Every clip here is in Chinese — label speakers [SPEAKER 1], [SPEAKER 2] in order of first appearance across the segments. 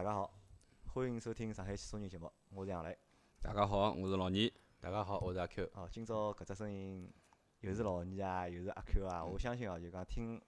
[SPEAKER 1] 大家好，欢迎收听上海汽车人节目，我是杨磊。
[SPEAKER 2] 大家好，我是老倪。
[SPEAKER 3] 大家好，我是阿 Q。
[SPEAKER 1] 哦，今朝搿只声音又是老倪啊，又是阿 Q 啊。我相信哦，就讲听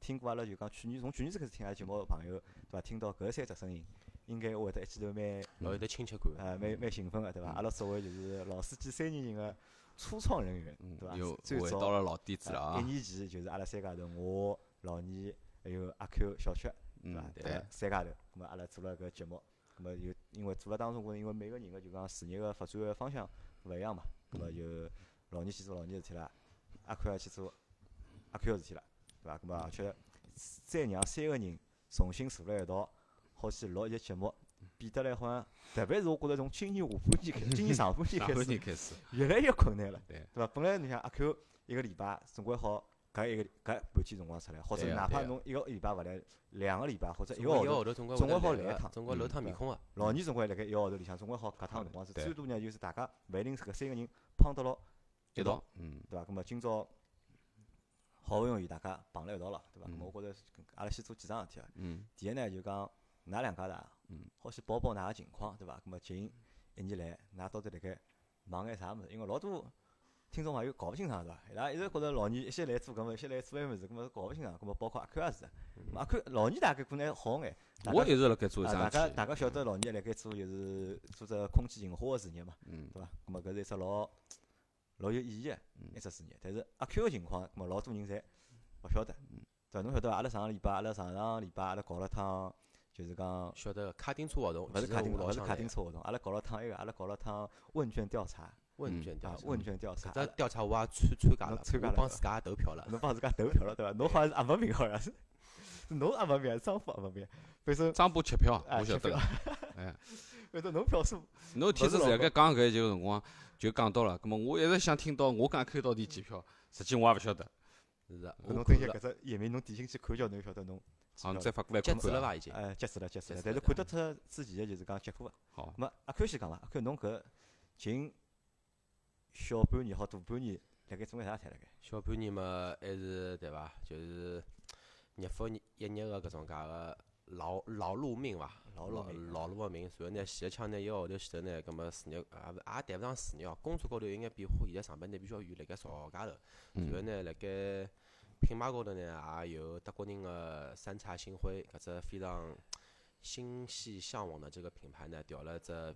[SPEAKER 1] 听过阿拉就讲去年从去年子开始听阿拉节目个朋友，对伐？听到搿三只声音，应该会得一记头蛮
[SPEAKER 3] 老有得亲切感。
[SPEAKER 1] 呃蛮蛮兴奋个，对伐？阿拉作为就是老司机三年人个初创人员，对伐？
[SPEAKER 2] 又回到了老底子了啊！
[SPEAKER 1] 呃一年前就是阿拉三家头，我老倪还有阿 Q 小曲，对伐
[SPEAKER 2] 嗯？
[SPEAKER 1] 对
[SPEAKER 2] 对
[SPEAKER 1] 三家头，咁么阿拉做了搿节目，咁么有因为做了当中，我因为每个人个就讲事业个发展个方向勿一样嘛，咁么就老倪去做老倪个事体啦，阿 Q 也去做阿 Q 个事体啦，对伐？咁么而且再让三个人重新坐辣一道，好去录一节节目，变得来好像，特别是我觉着从今年下半年开始，今年上半年开始越来越困难了，
[SPEAKER 2] 对
[SPEAKER 1] 对伐？本来你想阿 Q 一个礼拜总归好搿一个搿半天辰光出来，或者哪怕侬一个礼拜勿来，两个礼拜或者一
[SPEAKER 3] 个
[SPEAKER 1] 个号头，
[SPEAKER 3] 总归
[SPEAKER 1] 好来一趟
[SPEAKER 3] 总归露趟面孔个。
[SPEAKER 1] 老年总归辣盖一个号头里向总归好搿趟辰光是最多呢，就是大家勿一定是搿三个人碰到了
[SPEAKER 2] 一道，嗯，
[SPEAKER 1] 对伐？葛末今朝好勿容易大家碰辣一道了，对伐？葛末我觉着阿拉先做几桩事体啊。
[SPEAKER 2] 嗯，
[SPEAKER 1] 第一呢就讲㑚两家头，
[SPEAKER 2] 嗯，
[SPEAKER 1] 好先报报㑚个情况，对伐？葛末近一年来，㑚到底辣盖忙眼啥物事？因为老多听众朋友搞勿清爽，是伐？伊拉一直觉着老年一些来做搿么，一些来做埃物事，搿么搞勿清爽。搿么包括阿 Q 也是的，阿 Q 老年大概可能还好眼。
[SPEAKER 2] 我一直辣盖做一
[SPEAKER 1] 啊，大家大家晓得老年辣盖做就是做只空气净化个事业嘛，
[SPEAKER 2] 嗯，
[SPEAKER 1] 对伐？搿么搿是一只老老有意义个
[SPEAKER 2] 嗯
[SPEAKER 1] 一只事业。但是阿 Q 个情况，搿么老多人侪勿晓得，
[SPEAKER 2] 嗯
[SPEAKER 1] 对伐？侬晓得伐？阿拉上个礼拜，阿拉上上礼拜阿拉搞了趟，就是讲
[SPEAKER 3] 晓得卡丁车活动，
[SPEAKER 1] 勿是卡丁，勿是卡丁
[SPEAKER 3] 车
[SPEAKER 1] 车活动，阿拉搞了趟埃个，阿拉搞了趟问卷调查啊，
[SPEAKER 3] 问卷调查。
[SPEAKER 1] 问卷调查。
[SPEAKER 3] 搿只调查我也参参加了，
[SPEAKER 1] 参加了
[SPEAKER 3] 帮自家也投票了。
[SPEAKER 1] 侬帮自家投票了对伐？侬好像是阿勿明好像是，侬阿勿名还是张波阿勿明？反正
[SPEAKER 2] 张波吃票，
[SPEAKER 1] 啊
[SPEAKER 2] 我晓得
[SPEAKER 1] 吃票
[SPEAKER 2] 个。哎，
[SPEAKER 1] 反正侬票数
[SPEAKER 2] 侬天子
[SPEAKER 1] 勿是
[SPEAKER 2] 辣盖讲搿就辰光就讲到了，葛末我一直想听到我讲开到底几票，实际我也勿晓得，
[SPEAKER 3] 是的，
[SPEAKER 1] 侬等一下搿只页面侬点进去看叫侬晓得侬几
[SPEAKER 2] 好，侬再发过来
[SPEAKER 3] 截
[SPEAKER 2] 看看
[SPEAKER 3] 了伐？已经。
[SPEAKER 1] 哎，截止了，截止了，但是看得出之前个就是讲结果个。
[SPEAKER 2] 好，
[SPEAKER 1] 咁么阿 Q 先讲伐？阿 Q 侬搿近小半年好大半年，辣盖做眼啥事体辣盖？
[SPEAKER 3] 小半年嘛，还是对伐？就是日复一日个搿种介个劳劳碌命伐？
[SPEAKER 1] 劳碌命
[SPEAKER 3] 劳碌个命。然后呢，前一腔呢，一个号头前头呢，搿么事业也勿也谈勿上事业哦，工作高头有眼变化。现在上班呢比较远，辣盖邵家头。然后
[SPEAKER 2] 嗯，
[SPEAKER 3] 呢，辣盖品牌高头呢，也有德国人个三叉星辉搿只非常心系向往的这个品牌呢，调了只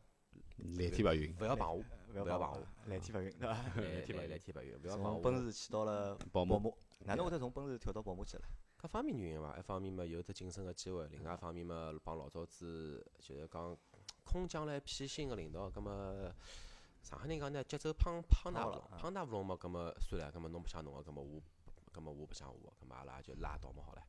[SPEAKER 2] 蓝天白云，
[SPEAKER 3] 勿要碰我，
[SPEAKER 1] 勿
[SPEAKER 3] 勿要碰
[SPEAKER 1] 帮我，蓝天白云对伐？蓝天白云。
[SPEAKER 3] 来来天白云，勿要碰我。
[SPEAKER 1] 从奔驰去到了
[SPEAKER 2] 宝马，
[SPEAKER 1] 哪能会得从奔驰跳到宝马去了？
[SPEAKER 3] 各方面原因伐，一方面嘛有只晋升个机会，另外一方面嘛帮老早子就是讲空降了一批新个领导，葛末上海人讲呢节奏胖胖大勿拢
[SPEAKER 1] 胖
[SPEAKER 3] 大勿拢嘛，葛末算了，葛末侬白相侬个，葛末我葛末我白相我个，葛末阿拉就拉倒嘛好唻。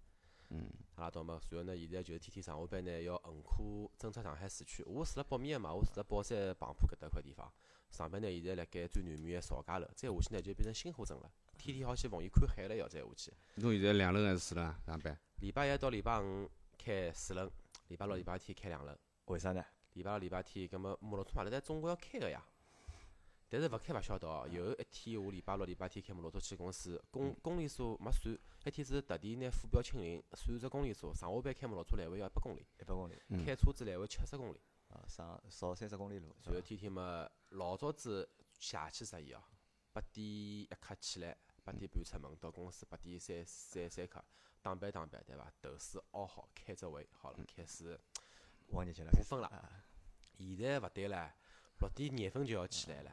[SPEAKER 2] 嗯，阿
[SPEAKER 3] 拉倒嘛，然后呢，现在就是天天上下班呢要横跨整个上海市区。我住辣北面个嘛，我住辣宝山旁浦搿搭块地方。上班呢，现在辣盖最南面个邵家楼，再下去呢就变成新河镇了。天天好去奉贤看海了，要再下去。
[SPEAKER 2] 侬现在两轮还是四轮啊？上班？
[SPEAKER 3] 礼拜一到礼拜五开四轮，礼拜六、礼拜天开两轮。
[SPEAKER 1] 为啥呢？
[SPEAKER 3] 礼拜六、礼拜天，葛末摩托车马路站总归要开个呀。但是勿开勿晓得哦，有一天我礼拜六、礼拜天开摩托车去公司，公公里数没算，那天是特地拿副标清零，算只公里数。上下班开摩托车来回要一百公里，
[SPEAKER 1] 一百公里
[SPEAKER 2] 嗯
[SPEAKER 3] 开车子来回七十公里。
[SPEAKER 1] 啊，上少三十公里路。
[SPEAKER 3] 然后天天嘛，老早子邪气适意哦，八点一刻起来，八点半出门到公司，八点三三三刻打扮打扮，对伐？头饰熬好，开只会好了，开始
[SPEAKER 1] 往日去了，
[SPEAKER 3] 过分了
[SPEAKER 1] 啊
[SPEAKER 3] 现在勿对了，六点廿分就要起来了。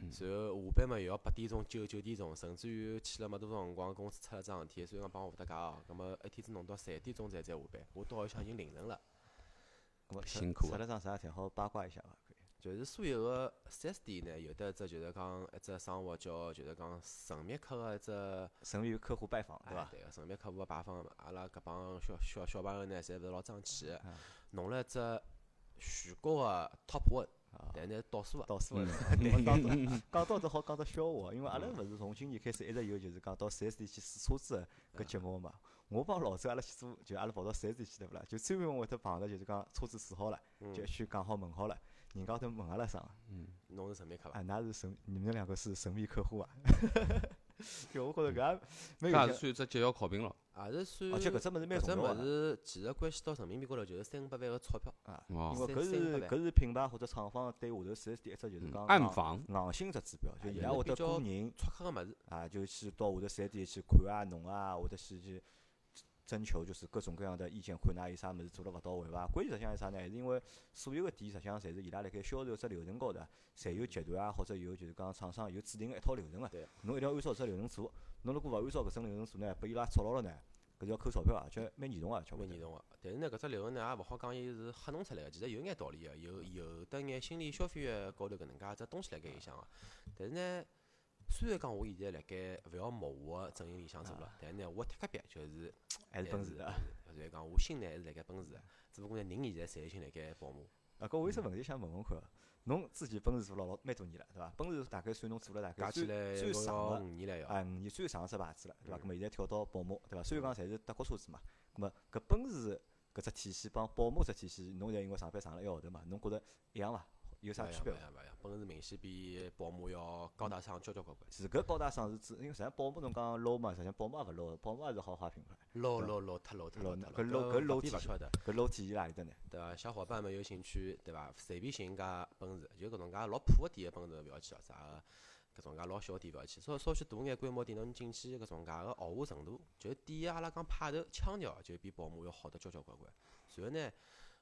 [SPEAKER 3] 然后下班嘛，又要八点钟、九九点钟，甚至于去了没多少辰光，公司出了桩事体，所以讲帮我副搭界哦，那么一天子弄到三点钟才才下班，我到里向已经凌晨了。
[SPEAKER 1] 咁么
[SPEAKER 2] 辛苦啊
[SPEAKER 1] 出了桩啥事体？好八卦一下伐？可以。
[SPEAKER 3] 就是所有个 4S 店呢，有得一只就是讲一只生活叫就是讲神秘客个一只，
[SPEAKER 1] 神秘客户拜访，对
[SPEAKER 3] 哎
[SPEAKER 1] 伐？
[SPEAKER 3] 对个神秘客户个拜访，阿拉搿帮小小小朋友呢，侪勿是老争气个，弄了一只全国个 Top One，
[SPEAKER 1] 啊
[SPEAKER 3] 但呢倒数啊，
[SPEAKER 1] 倒数个，讲 到这讲到只好讲到笑话，因为阿拉勿是从今年开始一直有就是讲到四 S 店去试车子个搿节目嘛。我帮老周阿拉去做，就阿拉跑到四 S 店去对勿啦？就专门会得碰着就是讲车子试好了，就一圈讲好问好了，人家头问阿拉啥？
[SPEAKER 3] 嗯侬是神秘客伐？
[SPEAKER 1] 啊，㑚是神，你们两个是神秘客户啊？就我觉着搿也蛮有
[SPEAKER 2] 搿也是算一只绩效考评咯。
[SPEAKER 3] 也是算。
[SPEAKER 1] 而且搿只物事蛮
[SPEAKER 3] 搿只物
[SPEAKER 1] 重要个
[SPEAKER 3] 事其实关系到人民币高头就是三五百万个钞票。
[SPEAKER 1] 啊，
[SPEAKER 2] 哦
[SPEAKER 1] 因为搿是搿是品牌或者厂方对下头四 S 店一只就是讲硬
[SPEAKER 2] 暗房，
[SPEAKER 1] 硬性只指标，就
[SPEAKER 3] 哎
[SPEAKER 1] 伊拉会得雇人
[SPEAKER 3] 出客个物事，
[SPEAKER 1] 啊，就去到下头四 S 店去看啊、弄啊，或者去去征求就是各种各样的意见，看㑚有啥物事做了勿到位伐？关键实际上是啥呢？还是因为所有个店实际上侪是伊拉辣盖销售只流程高头啊，侪有集团啊，或者有就是讲厂商有制定个一套流程个
[SPEAKER 3] 对。
[SPEAKER 1] 侬一定要按照搿只流程做，侬如果勿按照搿种流程做呢，拨伊拉捉牢了呢，搿是要扣钞票，而且蛮严重个，交关
[SPEAKER 3] 蛮严重个。但是呢，搿只流程呢，也勿好讲伊是吓弄出来个，其实有眼道理个，有有得眼心理消费个高头搿能介只东西辣盖里向个。但是呢，虽然讲我现在辣盖勿要模糊个阵营里向做了，但是呢，我铁隔壁就是
[SPEAKER 1] 还是奔驰啊。
[SPEAKER 3] 所以讲我心呢还是辣盖奔驰个，只不过呢人现在侪心辣盖宝马。
[SPEAKER 1] 啊，搿我有只问题想问问看啊，侬自己奔驰做了老蛮多年了，对伐？奔驰大概算侬做了大概最最长个
[SPEAKER 3] 五年了要。
[SPEAKER 1] 啊，五年最长只牌子了，对伐？
[SPEAKER 3] 嗯
[SPEAKER 1] 咁么现在跳到宝马，对伐？虽然讲侪是德国车子嘛，搿么搿奔驰搿只体系帮宝马只体系，侬现在因为上班上了一个号头嘛，侬觉着一样伐？有啥区别伐？
[SPEAKER 3] 勿一样勿一样，奔驰明显比宝马要高大上交交关关。
[SPEAKER 1] 其实搿高大上是指，因为实际上宝马侬讲 low 嘛，实际上宝马也勿 low，宝马也是豪华品牌。
[SPEAKER 3] low low low 太 low 太 low，low 太
[SPEAKER 1] 搿 low- 搿 low 体
[SPEAKER 3] 勿晓得。
[SPEAKER 1] 搿 low 体现辣何里搭呢？
[SPEAKER 3] 对伐？小伙伴们有兴趣，对伐？随便寻家奔驰，就搿种介老破个店个奔驰勿要去哦，啥个搿种介老小个店勿要去，稍稍许大眼规模店，侬进去搿种介个豪华程度，就店阿拉讲派头腔调，就比宝马要好得交交关关。随后呢，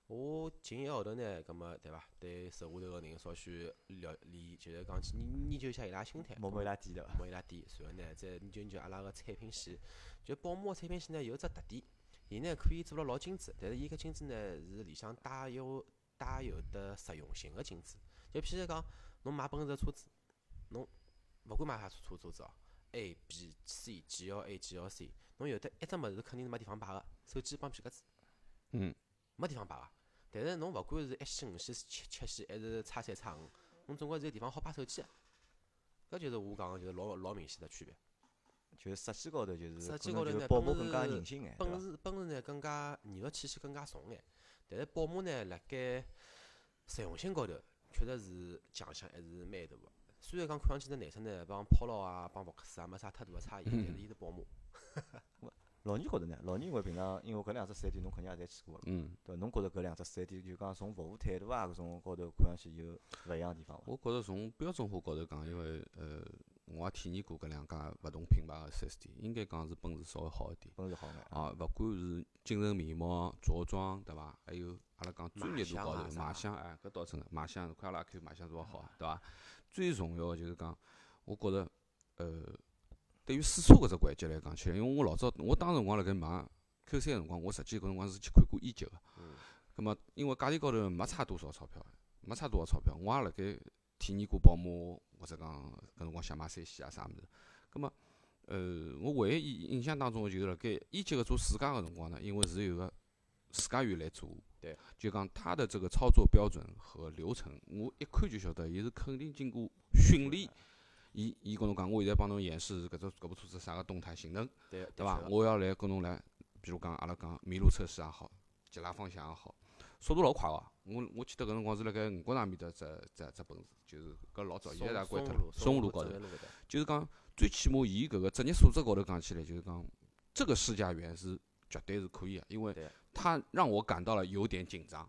[SPEAKER 3] 我近一个号头呢，葛末对伐？对手下头个人稍许了理，就是讲去研研究一下伊拉心态，
[SPEAKER 1] 摸摸伊拉底对伐？
[SPEAKER 3] 摸伊拉底，然后呢再研究研究阿拉个产品线。就宝马个产品线呢有只特点，伊呢可以做了老精致，但是伊搿精致呢是里向带有带有的实用性个精致。就譬如讲，侬买奔驰个车子，侬勿管买啥车车子哦，A、B、C、G L A、G L C，侬有得一只物事肯定是没地方摆个，手机帮皮夹子，
[SPEAKER 2] 嗯，
[SPEAKER 3] 没地方摆个。但是侬勿管是一系、五系、七七系，还是叉三、叉五，侬总归是有地方好摆手机个。搿就是我讲个，就是老老明显的区别。
[SPEAKER 1] 就是设计高头就是
[SPEAKER 3] 设计高头呢
[SPEAKER 1] 宝马
[SPEAKER 3] 奔
[SPEAKER 1] 更加
[SPEAKER 3] 驰
[SPEAKER 1] 人性眼？
[SPEAKER 3] 奔驰奔驰呢更加艺术气息更加重眼，但是宝马呢辣盖实用性高头确实是强项还是蛮大个。虽然讲看上去这内饰呢帮 Polo 啊帮福克斯啊没啥太大个差异，但是伊是宝马。
[SPEAKER 1] 老倪觉着呢？老倪因为平常因为搿两只四 S 店侬肯定也侪去过了，
[SPEAKER 2] 嗯，
[SPEAKER 1] 对伐？侬觉着搿两只四 S 店就讲从服务态度啊搿种高头看上去有勿一样个地方伐？
[SPEAKER 2] 我觉着从标准化高头讲，因为呃，我也体验过搿两家勿同品牌个四 S 店，应该讲是奔驰稍微好一点。
[SPEAKER 1] 奔驰好眼。
[SPEAKER 2] 啊，勿管是精神面貌、着装，对伐？还有阿拉讲专业度高头，
[SPEAKER 3] 卖相
[SPEAKER 2] 哎，搿倒真个，卖相，看阿拉看卖相多好啊，对伐？最重要个就是讲，我觉着，呃，对于试车搿只环节来讲起来，因为我老早，我当时辰光辣盖买 Q 三个辰光，我实际搿辰光是去看过一级个。
[SPEAKER 3] 嗯。
[SPEAKER 2] 葛末因为价钿高头没差多少钞票，没差多少钞票，我也辣盖体验过宝马，或者讲搿辰光想买三系啊啥物事。葛末，呃，我唯一印印象当中就是辣盖一级个做试驾个辰光呢，因为是有个试驾员来做，
[SPEAKER 3] 对，
[SPEAKER 2] 就讲他的这个操作标准和流程，我一看就晓得，伊是肯定经过训练。伊伊跟侬讲，我现在帮侬演示搿只搿部车子啥个动态性能，
[SPEAKER 3] 对
[SPEAKER 2] 对伐？我要来跟侬来，比如讲阿拉讲麋鹿测试也好，急拉方向也好，速度老快个。我我记得搿辰光是辣盖五角场面搭只只只奔驰，就是搿老早，现在也关脱了。松
[SPEAKER 3] 松路
[SPEAKER 2] 湖路高头就是讲最起码伊搿个职业素质高头讲起来，就是讲这个试驾员是绝对是可以个，因为
[SPEAKER 3] 对
[SPEAKER 2] 他让我感到了有点紧张。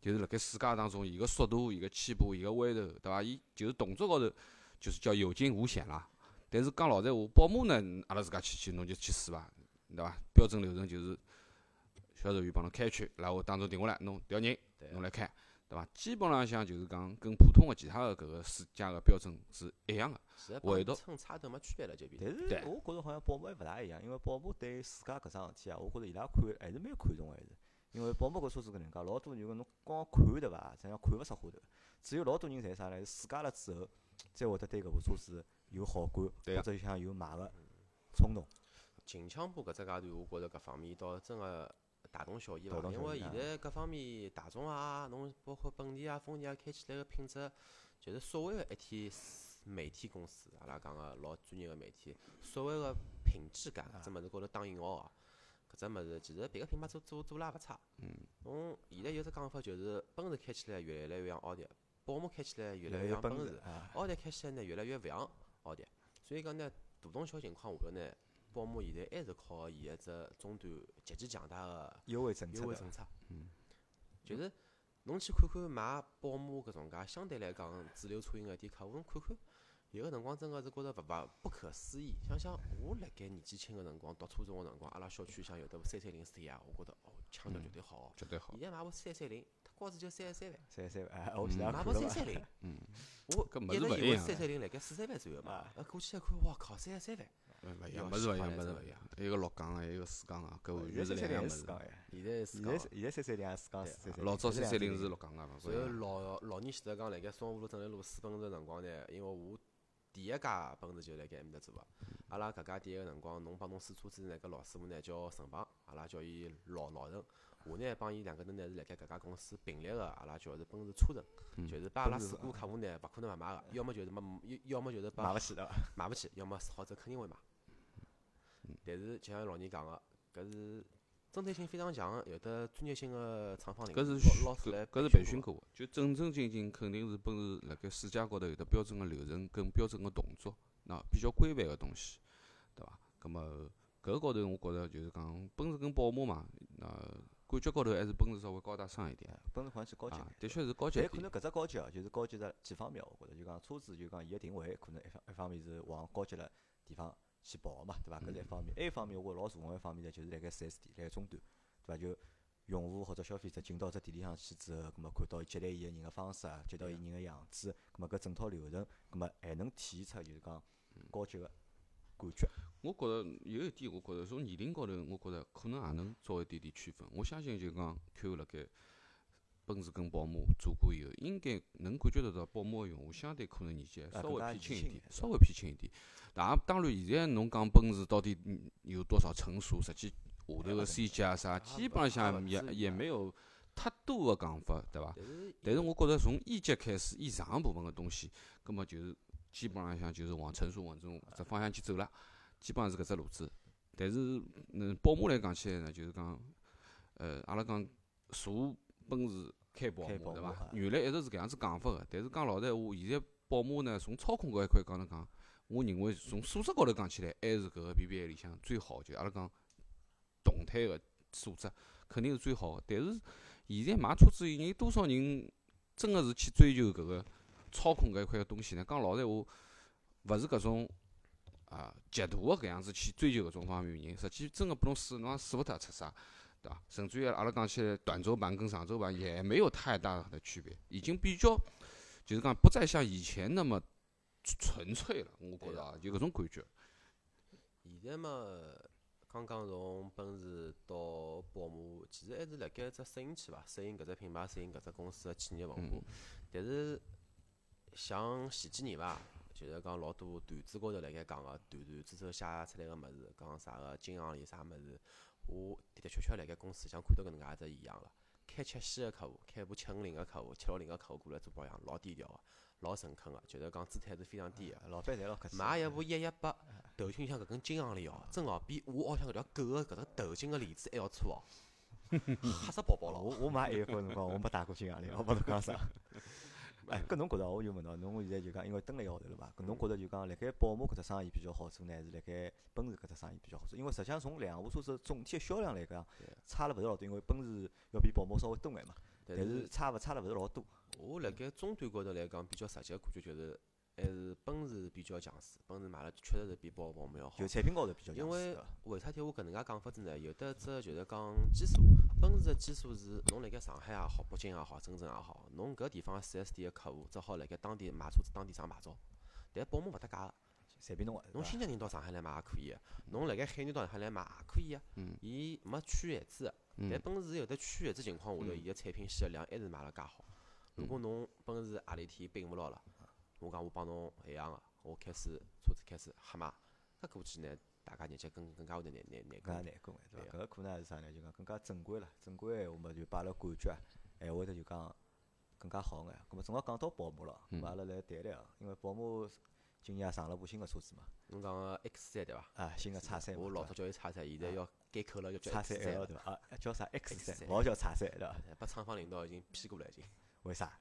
[SPEAKER 2] 就是辣盖试驾当中，伊个速度、伊个起步、伊个弯头，对伐？伊就是动作高头，就是叫有惊无险啦。但是讲老实闲话，宝马呢，阿拉自家去去侬就去试伐，对伐？标准流程就是销售员帮侬开一圈，然后当中停下来，侬调人，侬来开，对伐？基本浪向就是讲跟普通个其他个搿个试驾个标准是一样个。唯独
[SPEAKER 3] 帮乘差头没区别了，就变。
[SPEAKER 1] 但是
[SPEAKER 2] 对
[SPEAKER 1] 我觉着好像宝马还勿大一样，因为宝马对自家搿桩事体啊，我觉着伊拉看还是蛮看重个，还是。因为宝马搿车子搿能介，老多人侬光看对伐，实际上看勿出花头。只有老多人侪啥呢？试驾了之后，才会得对搿部车子有好感，或者想有买个冲动。
[SPEAKER 3] 近腔部搿只阶段，我觉着搿方面倒真个大同小异伐
[SPEAKER 1] 大，同
[SPEAKER 3] 因为现在各方面大众啊，侬包括本田啊、丰田啊，开起来个品质，就是所谓个一天媒体公司，阿拉讲个老专业个媒体，所谓个品质感，搿只物事高头打引号个，搿只物事其实别个品牌做做做了也勿差。
[SPEAKER 2] 嗯。
[SPEAKER 3] 侬现在有只讲法就是，奔驰开起来越来越像奥迪，宝马开起来越
[SPEAKER 1] 越
[SPEAKER 3] 来越像奔驰奥迪开起来呢越来越勿像奥迪。所以讲呢，大同小情况下头呢，宝马现在还是靠伊个只终端极其强大个
[SPEAKER 1] 优惠政策
[SPEAKER 3] 优惠政策。嗯，就是侬去看看买宝马搿种介相对来讲主流车型个一点客户，侬看看。有个辰光真个是觉着勿勿不可思议，想想我辣盖年纪轻个辰光读初中个辰光，阿拉小区里向有得部三三零 C 啊，我觉着哦腔调绝对好哦。
[SPEAKER 2] 绝对好。
[SPEAKER 3] 现在买部三三零，它高子就三十三万。
[SPEAKER 1] 三十三万，哎，
[SPEAKER 3] 买部三三零，
[SPEAKER 2] 嗯，
[SPEAKER 3] 我一直以为三三零辣盖四三万左右嘛，呃，过去一看，哇靠，三十三万。
[SPEAKER 2] 嗯，勿一样，
[SPEAKER 3] 要
[SPEAKER 2] 物事勿一样，物事勿一样。一个六缸个，一个四缸个，搿完全是
[SPEAKER 1] 三
[SPEAKER 2] 两样物事。
[SPEAKER 1] 三零是四缸哎，
[SPEAKER 3] 现在是讲，
[SPEAKER 1] 现在现在三三零四缸。
[SPEAKER 2] 老早三三零是
[SPEAKER 1] 是
[SPEAKER 2] 六缸个嘛，所以
[SPEAKER 3] 老老年前头讲辣盖松湖路正南路试奔驰个辰光呢，因为我第一家奔驰就辣盖埃面搭做个，阿拉搿家店个辰光，侬帮侬试车子呢，搿老师傅呢叫陈鹏，阿拉叫伊老老陈。我呢帮伊两个人呢是辣盖搿家公司并列个，阿拉叫是奔驰车神，就是把阿拉试过客户呢勿可能勿买个，要么就是没，要要么就是把
[SPEAKER 1] 买勿起的。
[SPEAKER 3] 买勿起，要么好走肯定会买。但是就像老人讲个，搿是针对性非常强个，有的专业性个厂房领
[SPEAKER 2] 搿是
[SPEAKER 3] 老老师来
[SPEAKER 2] 搿是
[SPEAKER 3] 培训
[SPEAKER 2] 过个，就正正经经肯定是奔驰辣盖世界高头有得标准个流程跟标准个动作，那比较规范个东西，对伐？葛末搿高头我觉着就是讲奔驰跟宝马嘛，那感觉高头还是奔驰稍微高大上一点，
[SPEAKER 1] 奔驰好像是高级
[SPEAKER 2] 的确是高级一点。
[SPEAKER 1] 但可能搿只高级哦，就是高级在几方面哦，我觉着就讲车子就讲伊个定位，可能一方一方面是往高级了地方去跑嘛，对伐？搿是一方面。还有一方面，我老重要一方面呢，就是辣盖四 S 店，辣盖终端，对伐？就用户或者消费者进到只店里向去之后，葛末看到接待伊个人个方式啊，接待伊人个样子，葛末搿整套流程，葛末还能体现出就是讲高级个感觉。
[SPEAKER 2] 我觉着有一点，我觉着从年龄高头，我觉着可能也能做一点点区分。我相信就讲 Q 辣盖奔驰跟宝马做过以后，应该能感觉得到宝马个用户相对可能年纪还稍微偏轻一点稍微偏轻一点。当当然，现在侬讲奔驰到底嗯有多少成熟，实际下头个 C 级啊啥，基本上也也没有太多个讲法，对伐？
[SPEAKER 3] 但是
[SPEAKER 2] 我觉着从 E 级开始以上部分个东西，葛么就是基本浪向就是往成熟往这种只方向去走了，基本上是搿只路子。但是，嗯，宝马来讲起来呢，就是讲，呃，阿拉讲坐奔驰开宝马，对伐？原来一直是搿样子讲法个，但是讲老实闲话，现在宝马呢，从操控搿一块讲来讲，我认为从素质高头讲起来，还是搿个 BBA 里向最好，就阿拉讲动态个素质肯定是最好个。但是现在买车子有人多少人真个是去追求搿个操控搿一块个东西呢？讲老实闲话，勿是搿种啊极度个搿样子去追求搿种方面人，实际真个拨侬试，侬也试勿脱出啥，对伐？甚至于阿拉讲起来，短轴版跟长轴版也没有太大的区别，已经比较就是讲不再像以前那么纯粹了，我觉着啊，就搿种感觉。
[SPEAKER 3] 现在嘛，刚刚从奔驰到宝马，其实还是辣盖只适应期吧，适应搿只品牌，适应搿只公司个企业文化。但是像前几年伐，就是讲老多段子高头辣盖讲个，段段子手写出来个物事，讲啥个金行里啥物事，我的的确确辣盖公司里向看到搿能介一只现象了。开七系个客户，开部七五零个客户，七六零个客户过来做保养，老低调个，老诚恳个，就是讲姿态是非常低个。
[SPEAKER 1] 老板侪老客气。
[SPEAKER 3] 买一部一一八，头心里向搿根金项链哦，真哦，比我屋里向搿条狗个搿只头颈个链子还要粗哦，吓死宝宝了。
[SPEAKER 1] 我 我买 A 股辰光，我没戴过金项链，我勿侬讲啥。哎，搿侬觉着，我就问侬，侬现在就讲，因为蹲了一个号头了嘛，搿侬觉着就讲，辣盖宝马搿只生意比较好做呢，还是辣盖奔驰搿只生意比较好做？因为实际上从两部车子总体个销量来讲，差了勿是老多，因为奔驰要比宝马稍微多眼嘛，
[SPEAKER 3] 但
[SPEAKER 1] 但是
[SPEAKER 3] 是
[SPEAKER 1] 差勿差了勿是老多。
[SPEAKER 3] 我辣盖终端高头来讲，比较实际个感觉就是，还是奔驰比较强势，奔驰买了确实是比宝宝马要好
[SPEAKER 1] 就。产品高头比较强势
[SPEAKER 3] 因为？为啥体我搿能介讲法子呢？有的只就是讲基数，奔驰个基数是侬辣盖上海也好，北京也好，深圳也好，侬搿地方四 S 店个客户只好辣盖当地买车子，当地上牌照。但宝马勿搭界个，
[SPEAKER 1] 随便侬
[SPEAKER 3] 侬新疆人到上海来买也可以个，侬辣盖海南到上海来买也可以个。
[SPEAKER 2] 嗯
[SPEAKER 3] 伊没区限制个，但
[SPEAKER 2] 嗯
[SPEAKER 3] 奔驰有得区限制情况下头，
[SPEAKER 2] 嗯
[SPEAKER 3] 伊个产品线量还是卖了介好。如果侬奔驰何里天并勿牢了，我讲我帮侬一样个，我开始车子开始瞎卖，搿估计呢，大家日脚更更加会得难难难
[SPEAKER 1] 更加
[SPEAKER 3] 过。
[SPEAKER 1] 难过眼，对伐？搿个可能还是啥呢？就讲更加正规了，正规闲话嘛，就把阿拉感觉啊，还会得就讲更加好眼。葛末正好讲到宝马了，阿拉来谈谈啊，因为宝马今年也上了部新个车子嘛，
[SPEAKER 3] 侬讲个 X 三对伐？
[SPEAKER 1] 啊，新个叉三嘛，
[SPEAKER 3] 我老早叫伊叉三，现在要改口了，要叫
[SPEAKER 1] 伐叉
[SPEAKER 3] X
[SPEAKER 1] 三
[SPEAKER 3] 三
[SPEAKER 1] L
[SPEAKER 3] 了。
[SPEAKER 1] 对伐？啊，叫啥 X 三，
[SPEAKER 3] 三
[SPEAKER 1] 勿好叫叉三对伐？
[SPEAKER 3] 把厂方领导已经批过了，已经。
[SPEAKER 1] 为啥？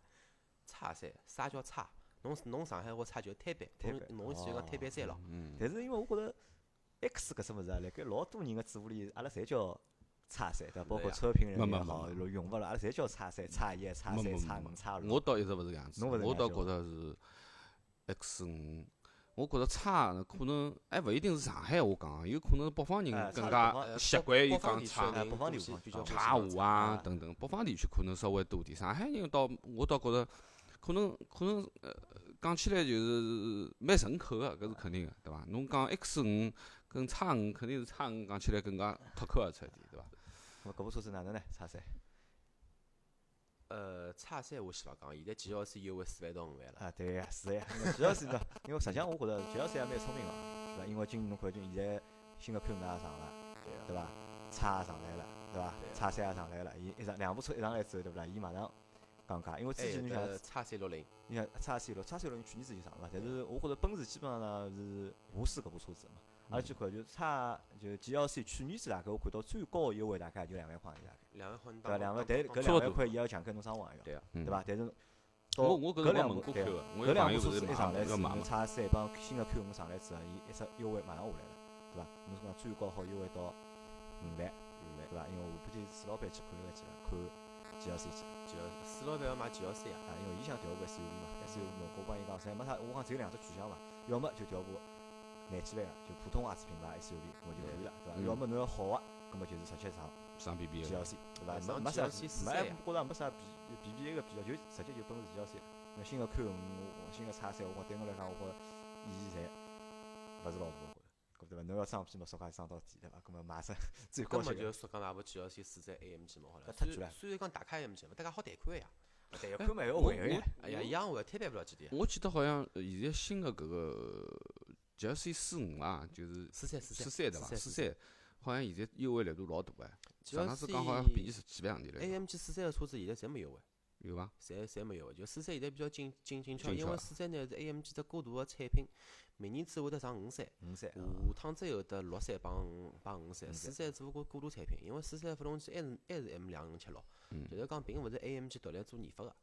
[SPEAKER 3] 叉三，啥叫叉？侬侬上海话差就是摊板，
[SPEAKER 1] 摊
[SPEAKER 3] 侬侬就讲摊板三咯。
[SPEAKER 2] 嗯，
[SPEAKER 1] 但是因为我觉着 X 搿只物事啊，辣盖老多人个嘴巴里，阿拉侪叫叉三，对伐？包括车评人
[SPEAKER 2] 没没
[SPEAKER 1] 也好，
[SPEAKER 2] 没
[SPEAKER 1] 用勿了，阿拉侪叫叉三、叉一、叉三、
[SPEAKER 2] 没没
[SPEAKER 1] 叉五、
[SPEAKER 2] 没
[SPEAKER 1] 叉六。
[SPEAKER 2] 我倒一直勿是搿样子，
[SPEAKER 1] 侬勿是
[SPEAKER 2] 我倒觉着是 X 五。我觉着差可能还勿一定是上海话讲，有可能北方人
[SPEAKER 1] 哎
[SPEAKER 2] 更加习惯于讲叉
[SPEAKER 3] 地区的人
[SPEAKER 1] 哎北方地
[SPEAKER 3] 东西
[SPEAKER 1] 方啊
[SPEAKER 3] 比较欢喜
[SPEAKER 2] 叉五
[SPEAKER 1] 啊
[SPEAKER 2] 啊等等，北方地区可能稍微多点。上海人倒我倒觉着可能可能呃讲起来就是蛮顺口个，搿是肯定个，对伐？侬讲 X 五跟叉五肯定是叉五讲起来更加脱口而出一点，对伐？
[SPEAKER 1] 那搿部车子哪能呢？叉三
[SPEAKER 3] 呃，叉三我先勿讲，现在 GLC 优惠四万到五万了。
[SPEAKER 1] 啊，对呀，是呀。那么 GLC 呢？因为实际上我觉着 GLC 也蛮聪明个，对伐？因为今年侬看，就现在新个 Q 五也上了，
[SPEAKER 3] 对
[SPEAKER 1] 伐？叉也上来了，对伐叉三也上来了，伊一上两部车一上来之后，对勿啦？伊马上因为之前你想
[SPEAKER 3] 个叉三六零，
[SPEAKER 1] 你看叉 C 六，叉 C 六零去年子就上了嘛，但是我觉着奔驰基本上呢是无视搿部车子嘛，阿拉去看就叉就 GLC 去年子大概我看到最高个优惠大概就两万块钿大概，
[SPEAKER 3] 两万块你
[SPEAKER 1] 对两万，
[SPEAKER 3] 当
[SPEAKER 1] 但是搿
[SPEAKER 3] 当
[SPEAKER 1] 两万块伊也要强开侬双黄一个，
[SPEAKER 3] 对啊，
[SPEAKER 2] 嗯
[SPEAKER 1] 对伐？但是到
[SPEAKER 2] 我我搿
[SPEAKER 1] 搿两
[SPEAKER 2] 辰光问过
[SPEAKER 1] 部对搿两部车子上来之后，
[SPEAKER 2] 要买嘛。
[SPEAKER 1] 叉三帮新的 Q 五上来之后，伊一只优惠马上下来了，对吧？侬讲最高好优惠到五万，
[SPEAKER 3] 五万
[SPEAKER 1] 对。伐？因为下半天史老板去看了去了，看 GLC 去了。
[SPEAKER 3] 就四老板要买 GLC 啊，
[SPEAKER 1] 啊，因为伊想调部 SUV 嘛，SUV 嘛，我帮伊讲，实在没啥，我讲只有两只取向嘛，要么就调部廿几万个，就普通合资品牌 SUV，我就可以了，对伐？
[SPEAKER 2] 嗯
[SPEAKER 1] 要么侬要好个，葛么就是直接上
[SPEAKER 2] 上 BB 个
[SPEAKER 1] ，GLC，对伐？
[SPEAKER 3] 上
[SPEAKER 1] 没没啥没
[SPEAKER 3] 43呀
[SPEAKER 1] 觉着没啥 B B B A 个比较，就直接就奔驰 GLC 了。那新个 Q 五，新个叉三，我讲对我来讲，我觉着意义侪勿是老大，我觉着。搿对伐？侬要装逼嘛，说讲装到底，对伐？葛么马上 最高级个
[SPEAKER 3] 根本就说讲买部 GLC 四在 AMG 嘛好了。
[SPEAKER 1] 搿太贵了
[SPEAKER 3] 虽然虽然讲大卡 AMG，勿大家好贷款呀。
[SPEAKER 1] 但要看嘛要
[SPEAKER 2] 我
[SPEAKER 1] 换个呀。
[SPEAKER 3] 哎呀，一样还摊办不了几点。
[SPEAKER 2] 我记得好像呃现在新的搿个 GLC 四五啊，就是
[SPEAKER 3] 四三四三
[SPEAKER 2] 四
[SPEAKER 3] 三
[SPEAKER 2] 三对伐？
[SPEAKER 3] 四
[SPEAKER 2] 四三好像现在优惠力度老大哎，上趟子讲好像便宜十几万钿来着
[SPEAKER 3] ，AMG 四三个车子现在侪没优惠，
[SPEAKER 2] 有伐？
[SPEAKER 3] 侪侪没优惠。就四三现在比较紧紧紧俏，因为四三呢是 AMG 只过渡个产品，明年子会得上五三。
[SPEAKER 1] 五三啊，
[SPEAKER 3] 下趟再有得六三帮五帮五三，四三只不过过渡产品，因为四三发动机还是还是 M 两五七六，
[SPEAKER 2] 嗯。
[SPEAKER 3] 就是讲并勿是 AMG 独立做研发个，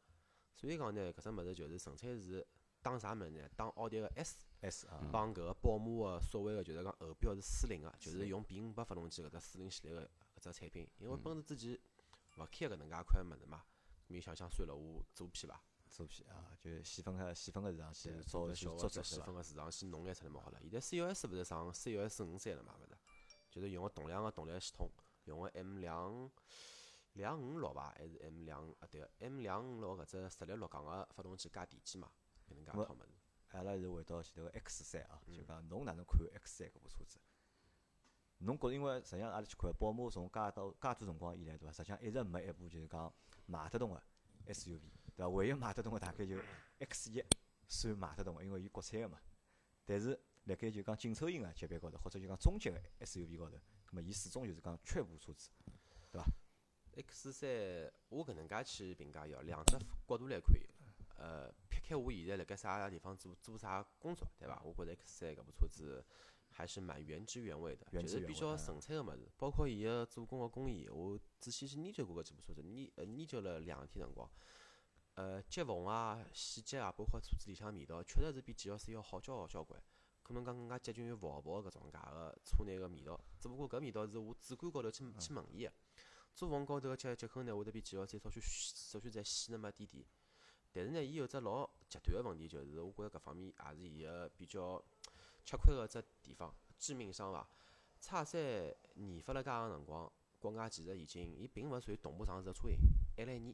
[SPEAKER 3] 所以讲呢，搿只物事就是纯粹是当啥物事呢？当奥迪个 S
[SPEAKER 1] S 啊，
[SPEAKER 3] 帮搿个宝马个所谓个就是讲后标是四零个，就是用 B 五百发动机搿只四零系列个搿只产品，因为
[SPEAKER 2] 嗯。
[SPEAKER 3] 奔驰之前勿开搿能介块物事嘛，咾想想算了，我做批伐。
[SPEAKER 1] 做批啊，就细分个细分个市场去
[SPEAKER 3] 对，
[SPEAKER 1] 做去
[SPEAKER 3] 个小个细分？个市场先弄眼出来嘛好了。现在 COS 勿是上 COS 五三了嘛，勿是，就是用个同样个动力系统，用个 M 两两五六吧，还是 M 两啊对个 M 两五六搿只直立六缸个发动机加电机嘛，搿能介
[SPEAKER 1] 一
[SPEAKER 3] 套物事。
[SPEAKER 1] 阿拉是回到前头个 X 三啊，
[SPEAKER 3] 嗯
[SPEAKER 1] 就讲侬哪能看 X 三搿部车子？侬觉着，因为实际上阿拉去看，宝马从介到介多辰光以来，对伐？实际上一直没一部就是讲卖得动个 SUV，对伐？唯一卖得动个大概就 X 一算卖得动个，因为伊国产个嘛。但是辣盖就讲紧凑型个级别高头，或者就讲中级个 SUV 高头，葛末伊始终就是讲缺部车子，对伐
[SPEAKER 3] X 三，我搿能介去评价伊哦，两只角度来看伊，呃，撇开我现在辣盖啥地方做做啥工作，对伐？我觉着 X 三搿部车子还是蛮原汁原味的，
[SPEAKER 1] 原
[SPEAKER 3] 就是比较纯粹个物事，包括伊个做工个工艺，我仔细去研究过搿几部车子，研呃研究了两天辰光。呃，接缝啊、细节啊，包括车子里向味道，确实是比 GLC 要好交好交关。可能讲更加接近于福奥搿种介个车内个味道，只不过搿味道是我主观高头去
[SPEAKER 1] 嗯
[SPEAKER 3] 去问伊个。做缝高头个接接口呢，会得比 GLC 稍许稍许再细那么点点。但是呢，伊有只老极端个问题，就是我觉着搿方面也是伊个比较吃亏个只地方，致命伤伐。叉三研发了介长辰光，国外其实已经伊并勿属于同步上市个车型，还来研，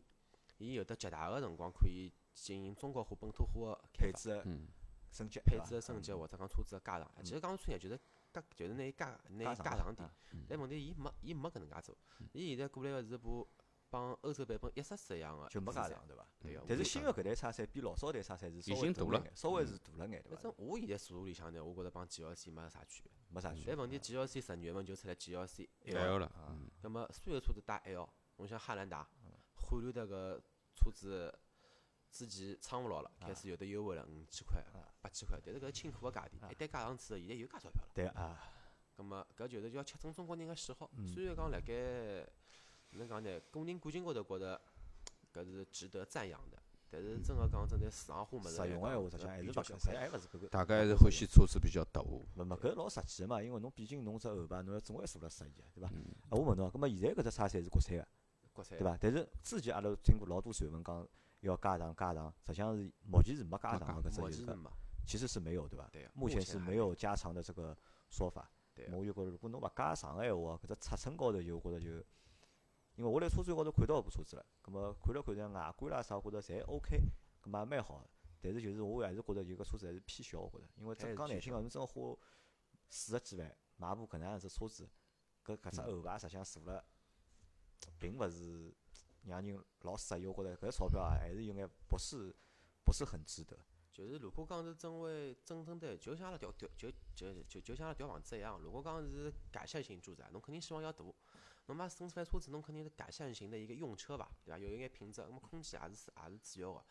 [SPEAKER 3] 伊有得极大个辰光可以进行中国化、本土化个。
[SPEAKER 1] 配置个
[SPEAKER 2] 嗯
[SPEAKER 1] 升级，
[SPEAKER 3] 配置个升级或者讲车子个加长，其实讲穿眼就是加就是拿伊加拿伊加
[SPEAKER 1] 加
[SPEAKER 3] 长点
[SPEAKER 1] 啊。
[SPEAKER 3] 但问题伊没伊没搿能介做，伊现在过来个是部帮欧洲版本一式式一样个，
[SPEAKER 1] 就没加长，。对伐？
[SPEAKER 3] 对个。
[SPEAKER 1] 但是新个搿台叉三比老早台叉三是稍微
[SPEAKER 2] 已经大了
[SPEAKER 1] 眼，稍微是大了眼，对伐
[SPEAKER 3] 反正？我现在坐里向呢，我觉着帮 GLC 没啥区别。
[SPEAKER 1] 没啥区别。
[SPEAKER 3] 但问题 GLC 十二月份就出来 GLC L，
[SPEAKER 2] 有了，
[SPEAKER 1] 啊
[SPEAKER 2] 嗯
[SPEAKER 3] 葛末所有车子带 L，侬像汉兰达、
[SPEAKER 1] 嗯
[SPEAKER 3] 汉兰达搿车子之前撑勿牢了，开始有得优惠了，五千块
[SPEAKER 1] 啊、
[SPEAKER 3] 八千块，但是搿清苦个价钿，一旦加上去后，现在又加钞票了。
[SPEAKER 1] 对啊，
[SPEAKER 3] 葛末搿就是要切中中国人个喜好。
[SPEAKER 1] 嗯
[SPEAKER 3] 虽然讲辣盖哪能讲呢，个人感情高头觉着搿是值得赞扬的，但是真个讲针对市场化物事
[SPEAKER 1] 实用个闲话，实际上还是勿够，
[SPEAKER 3] 比较小
[SPEAKER 1] 实还勿是搿个。
[SPEAKER 2] 大概还是欢喜车子比较大。
[SPEAKER 1] 勿勿，搿老实际个嘛，因为侬毕竟侬只后排侬要总归坐了适意个，对伐？我问侬啊，葛末现在搿只叉三是国产个，对伐？但是之前阿拉听过老多传闻讲要加长加长，实际上是目前是没加长个搿只就是其实是没有，对伐？
[SPEAKER 3] 对啊，
[SPEAKER 1] 目前是没有加长的这个说法。
[SPEAKER 3] 对个，
[SPEAKER 1] 我就觉着，如果侬勿加长个闲话，搿只尺寸高头就我觉着就，因为我辣车展高头看到搿部车子了，葛末看了看着外观啦啥，我觉着侪 OK，葛末也蛮好。但是就是我还是觉着有个车子还是偏小，我觉着，因为讲难听个，侬真个花四十几万买部搿能样子车子，搿搿只后排实际上坐了，并勿是让人老适意，我觉着搿钞票啊还是有眼不是不是很值得。
[SPEAKER 3] 就是如果讲是真为真正的，就像阿拉调调就就就就像阿拉调房子一样，如果讲是改善型住宅，侬肯定希望要大。侬买生出来车子，侬肯定是改善型的一个用车吧，对伐？有一眼品质，那么空间也是也是主要个。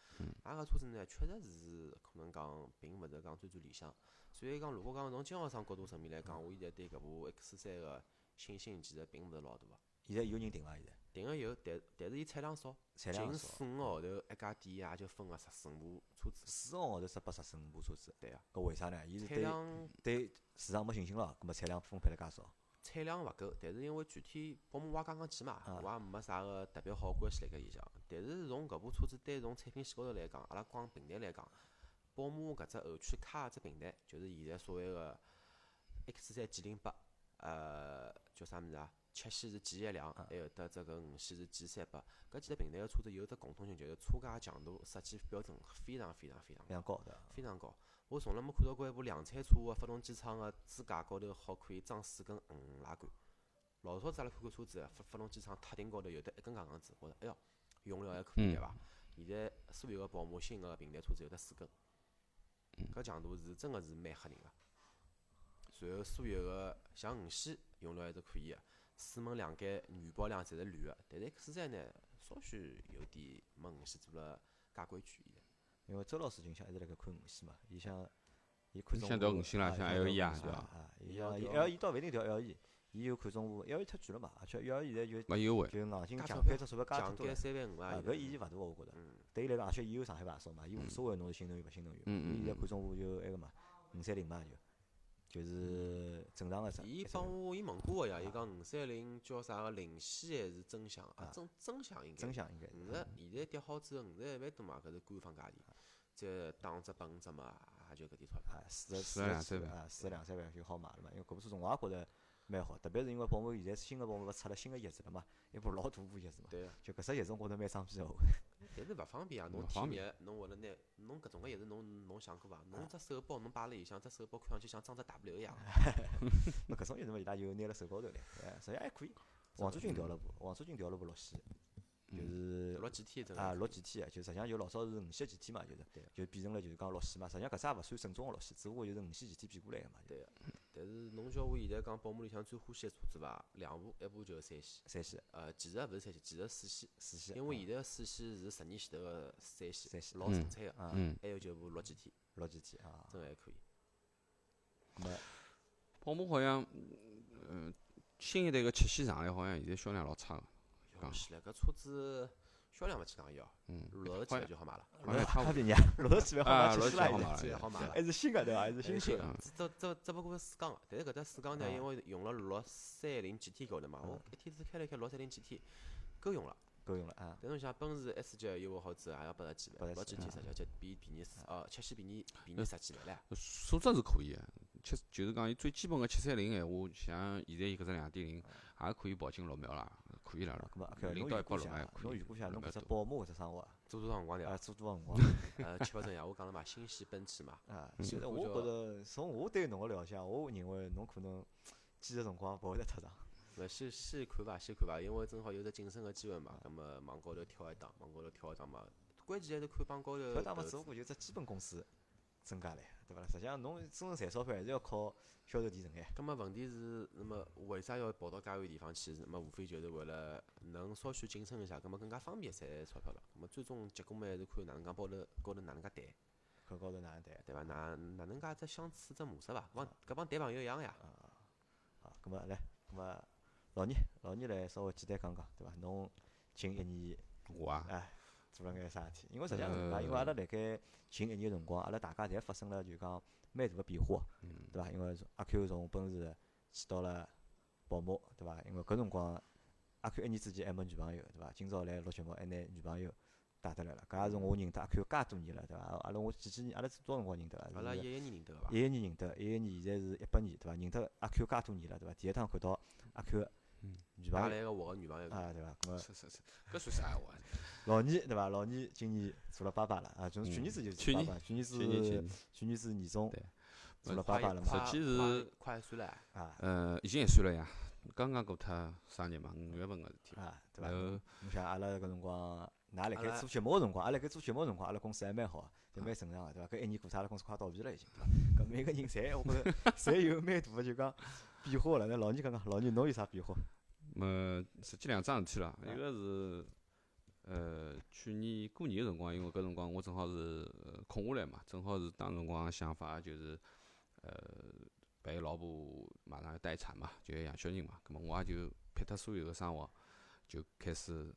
[SPEAKER 3] 阿拉个车子呢，确实是可能讲并勿是讲最最理想。所以讲，如果讲从经销商角度层面来讲，我现在对搿部 X 三个信心其实并勿是老大个。
[SPEAKER 1] 现在有人订伐？现在
[SPEAKER 3] 订个有，但但是伊产量少，
[SPEAKER 1] 产量少
[SPEAKER 3] 四五个号头一家店也就分个十四五部车子。
[SPEAKER 1] 四个号头只拨十四五部车子，
[SPEAKER 3] 对个，
[SPEAKER 1] 搿为啥呢？伊是
[SPEAKER 3] 产
[SPEAKER 1] 对
[SPEAKER 3] 量
[SPEAKER 1] 对市场没信心了，搿么产量分配了介少。
[SPEAKER 3] 产量勿够，但是因为具体宝马我也刚刚去嘛，
[SPEAKER 1] 啊
[SPEAKER 3] 我也没啥个特别好个关系辣盖里向。但是从搿部车子单从产品线高头来讲，阿拉光平台来讲，宝马搿只后驱卡只平台，就是现在所谓个 X 三 G 零八，呃，叫啥物事啊？七系是 G 一两，还有得只搿五系是 G 三八。搿几个平台个车子有只共通性，就是车架强度设计标准非常非常非常
[SPEAKER 1] 非常高的。
[SPEAKER 3] 非常高。我从来没看到过一部量产车个发动机舱个支架高头好可以装四根五拉杆。老早子阿拉看看车子，发发动机舱塔顶高头有得一根杠杠子，觉着哎哟用料还可以对伐？现在所有个宝马新个平台车子有得四根，搿强度是真个是蛮吓人个。然后所有个像五系用料还是可以个，四门两间原保量侪是铝个，但是 X 三呢稍许有点没五系做了介规矩现在。
[SPEAKER 1] 因为周老师近腔一直辣盖看五系嘛，伊想伊看中
[SPEAKER 2] 想调五系啦像 LE 啊对伐
[SPEAKER 1] 啊，伊
[SPEAKER 3] 伊要
[SPEAKER 1] 想伊 LE 倒勿一定调 LE，伊有看中部 LE 太贵了嘛，而且 LE 现在就
[SPEAKER 2] 没优惠，
[SPEAKER 1] 就硬劲
[SPEAKER 3] 加钞票
[SPEAKER 1] 强配只稍微加太多
[SPEAKER 3] 三万五
[SPEAKER 1] 啊，
[SPEAKER 3] 啊，
[SPEAKER 1] 搿意义勿大，我觉着。
[SPEAKER 3] 嗯，
[SPEAKER 1] 对伊来讲，而且伊有上海牌照嘛，伊无所谓侬是新能源勿新能源。
[SPEAKER 2] 嗯嗯。
[SPEAKER 1] 伊现在看中部就埃个嘛，五三零嘛就，就是正常个只。
[SPEAKER 3] 伊帮我伊问过个呀，伊讲五三零叫啥个领先还是真香啊？真真香应该。
[SPEAKER 1] 真相应该
[SPEAKER 3] 五十现在跌好之后五十一万多嘛，搿是官方价钿。再打只八五折嘛，也就搿点钞票。
[SPEAKER 1] 啊，四十
[SPEAKER 2] 四十两三万
[SPEAKER 1] 四十两三万就好买了嘛。因为搿部车子我也觉着蛮好，特别是因为宝马现在新个宝马勿出了新个叶子了嘛，一部老大部叶子嘛，
[SPEAKER 3] 对个，
[SPEAKER 1] 就搿只叶子我觉着蛮装逼个。
[SPEAKER 3] 但是勿方便啊！侬
[SPEAKER 2] 勿方
[SPEAKER 3] 天热，侬为了拿侬搿种个也是，侬侬想过伐？侬只手包侬摆辣里向，只手包看上去像装只 W 一样。
[SPEAKER 1] 那搿种叶子嘛，伊拉就拿辣手高头来，哎，实际还可以。王祖军调了部，王祖军调了部六系，就是
[SPEAKER 3] 六 GT 真
[SPEAKER 1] 啊，
[SPEAKER 3] 个
[SPEAKER 1] 六 GT 个，就实际上就老早是五系几天嘛，就是，就变成了就是讲六系嘛。实际上搿只也勿算正宗个六系，只不过就是五系几天变过来个嘛。
[SPEAKER 3] 对个。但是侬叫我现在讲宝马里向最欢喜个车子伐？两部，一部就是三系，
[SPEAKER 1] 三系、
[SPEAKER 3] 呃，其实也勿是三系，其实四系。
[SPEAKER 1] 四系，
[SPEAKER 3] 因为现在个四系是十年前头个三系，
[SPEAKER 1] 三系
[SPEAKER 3] 老纯粹个。
[SPEAKER 1] 啊，
[SPEAKER 2] 嗯，
[SPEAKER 3] 还有就部六 GT，
[SPEAKER 1] 六 GT 啊，
[SPEAKER 3] 真个还可以。
[SPEAKER 1] 没
[SPEAKER 2] 宝马好像，嗯，新一代个七系上来好像现在销量老差个，
[SPEAKER 3] 讲起来，搿车子销量勿去讲伊哦，
[SPEAKER 2] 嗯，
[SPEAKER 3] 六十几万就好买了，
[SPEAKER 2] 好像差不多。
[SPEAKER 1] 便宜，六十几万好
[SPEAKER 2] 啊
[SPEAKER 1] 买，
[SPEAKER 2] 六十几万好买。
[SPEAKER 1] 还是新个对伐？还是新
[SPEAKER 3] 新个，只只只不过是四缸个，但是搿只四缸呢，
[SPEAKER 1] 啊
[SPEAKER 3] 因为用了六三零 GT 高头嘛，我一天子开了开六三零 GT，够用了。
[SPEAKER 1] 够用了啊。
[SPEAKER 3] 但侬想奔驰 S 级优惠好之后也要八十几万，六
[SPEAKER 1] 八十几
[SPEAKER 3] GT 实际就比便宜四哦，七系便宜便宜十几万唻。
[SPEAKER 2] 素质是可以个，七就是讲伊最基本个七三零闲话，像现在伊搿只两点零，也可以跑进六秒啦，可以了啦
[SPEAKER 1] 咁么，搿
[SPEAKER 2] 零到一百六
[SPEAKER 1] 侬预估下
[SPEAKER 2] 还，可以
[SPEAKER 1] 侬预估下，侬搿只宝马搿只生活啊，
[SPEAKER 3] 做多少辰光对
[SPEAKER 1] 啊，
[SPEAKER 3] 伐？
[SPEAKER 1] 做多少辰光
[SPEAKER 3] 呃，七八成呀，我讲了嘛，新系奔驰嘛，
[SPEAKER 1] 啊？
[SPEAKER 2] 嗯
[SPEAKER 1] 现在我觉着，从我对侬个了解，我认为侬可能几个辰光勿会得太长。
[SPEAKER 3] 勿先先看伐，先看伐，因为正好有只晋升个机会嘛，葛末往高头跳一档，往高头跳一档嘛，关键还是看帮高头
[SPEAKER 1] 搿档嘛，只不过就只基本工资增加了，对伐？实际上侬真正赚钞票还是要靠销售提成哎。
[SPEAKER 3] 咁么问题是，那么为啥要跑到介远地方去？那么无非就是为了能稍许晋升一下，咁么更加方便赚钞票了。咁么最终结果嘛，还是看哪能介高头高头哪能介谈，
[SPEAKER 1] 看高头哪能谈？
[SPEAKER 3] 对伐？哪哪能介只相处只模式伐？帮搿帮谈朋友一样呀。
[SPEAKER 1] 好，咁么来，咁么老倪，老倪来稍微简单讲讲，对伐？侬近一年，
[SPEAKER 2] 我啊，
[SPEAKER 1] 哎，做了眼啥事体？因为实际上是搿因为阿拉辣盖近一年辰光，阿拉大家侪发生了就讲蛮大个变化，对伐？因为阿 Q 从奔驰去到了宝马，对伐？因为搿辰光阿 Q 一年之前还没女朋友，对伐？今朝来录节目还拿女朋友带得来了，搿也是我认得阿 Q 介多年了，对伐？阿拉我几几年，阿拉是多少辰光认得
[SPEAKER 3] 阿拉？一一年认得个伐？
[SPEAKER 1] 一一年认得，一一年现在是一八年，对伐？认得阿 Q 介多年了，对伐？第一趟看到阿 Q 个女朋友
[SPEAKER 3] 带来个我个女朋友，
[SPEAKER 1] 啊，对伐？
[SPEAKER 2] 是是是，搿算啥闲话？
[SPEAKER 1] 老二对伐？老二今年做了爸爸了啊，就是去年子就
[SPEAKER 2] 去年
[SPEAKER 1] 做爸爸，去年子
[SPEAKER 2] 去年子
[SPEAKER 1] 去年是年中
[SPEAKER 2] 对
[SPEAKER 1] 做了爸爸了嘛
[SPEAKER 2] 实际是
[SPEAKER 3] 快岁了，
[SPEAKER 1] 啊
[SPEAKER 2] 呃，已经一岁了呀，刚刚过脱生日嘛，五月份个事体。
[SPEAKER 1] 啊，对伐
[SPEAKER 2] 然？后
[SPEAKER 1] 侬想阿拉搿辰光，㑚辣盖做节目个辰光，阿拉辣盖做节目个辰光，阿拉公司还蛮好个，就蛮正常个，对伐？搿一年过脱，阿拉公司快倒闭了已经，对伐？搿每个人侪我觉着侪有蛮大个就讲变化了。那老二讲讲，老二侬有啥变化？
[SPEAKER 2] 么实际两桩事体啦，一个是呃去年过年个辰光，因为搿辰光我正好是呃空下来嘛，正好是当辰光想法就是呃陪老婆马上要待产嘛，就要养小人嘛，葛末我也就撇脱所有个生活，就开始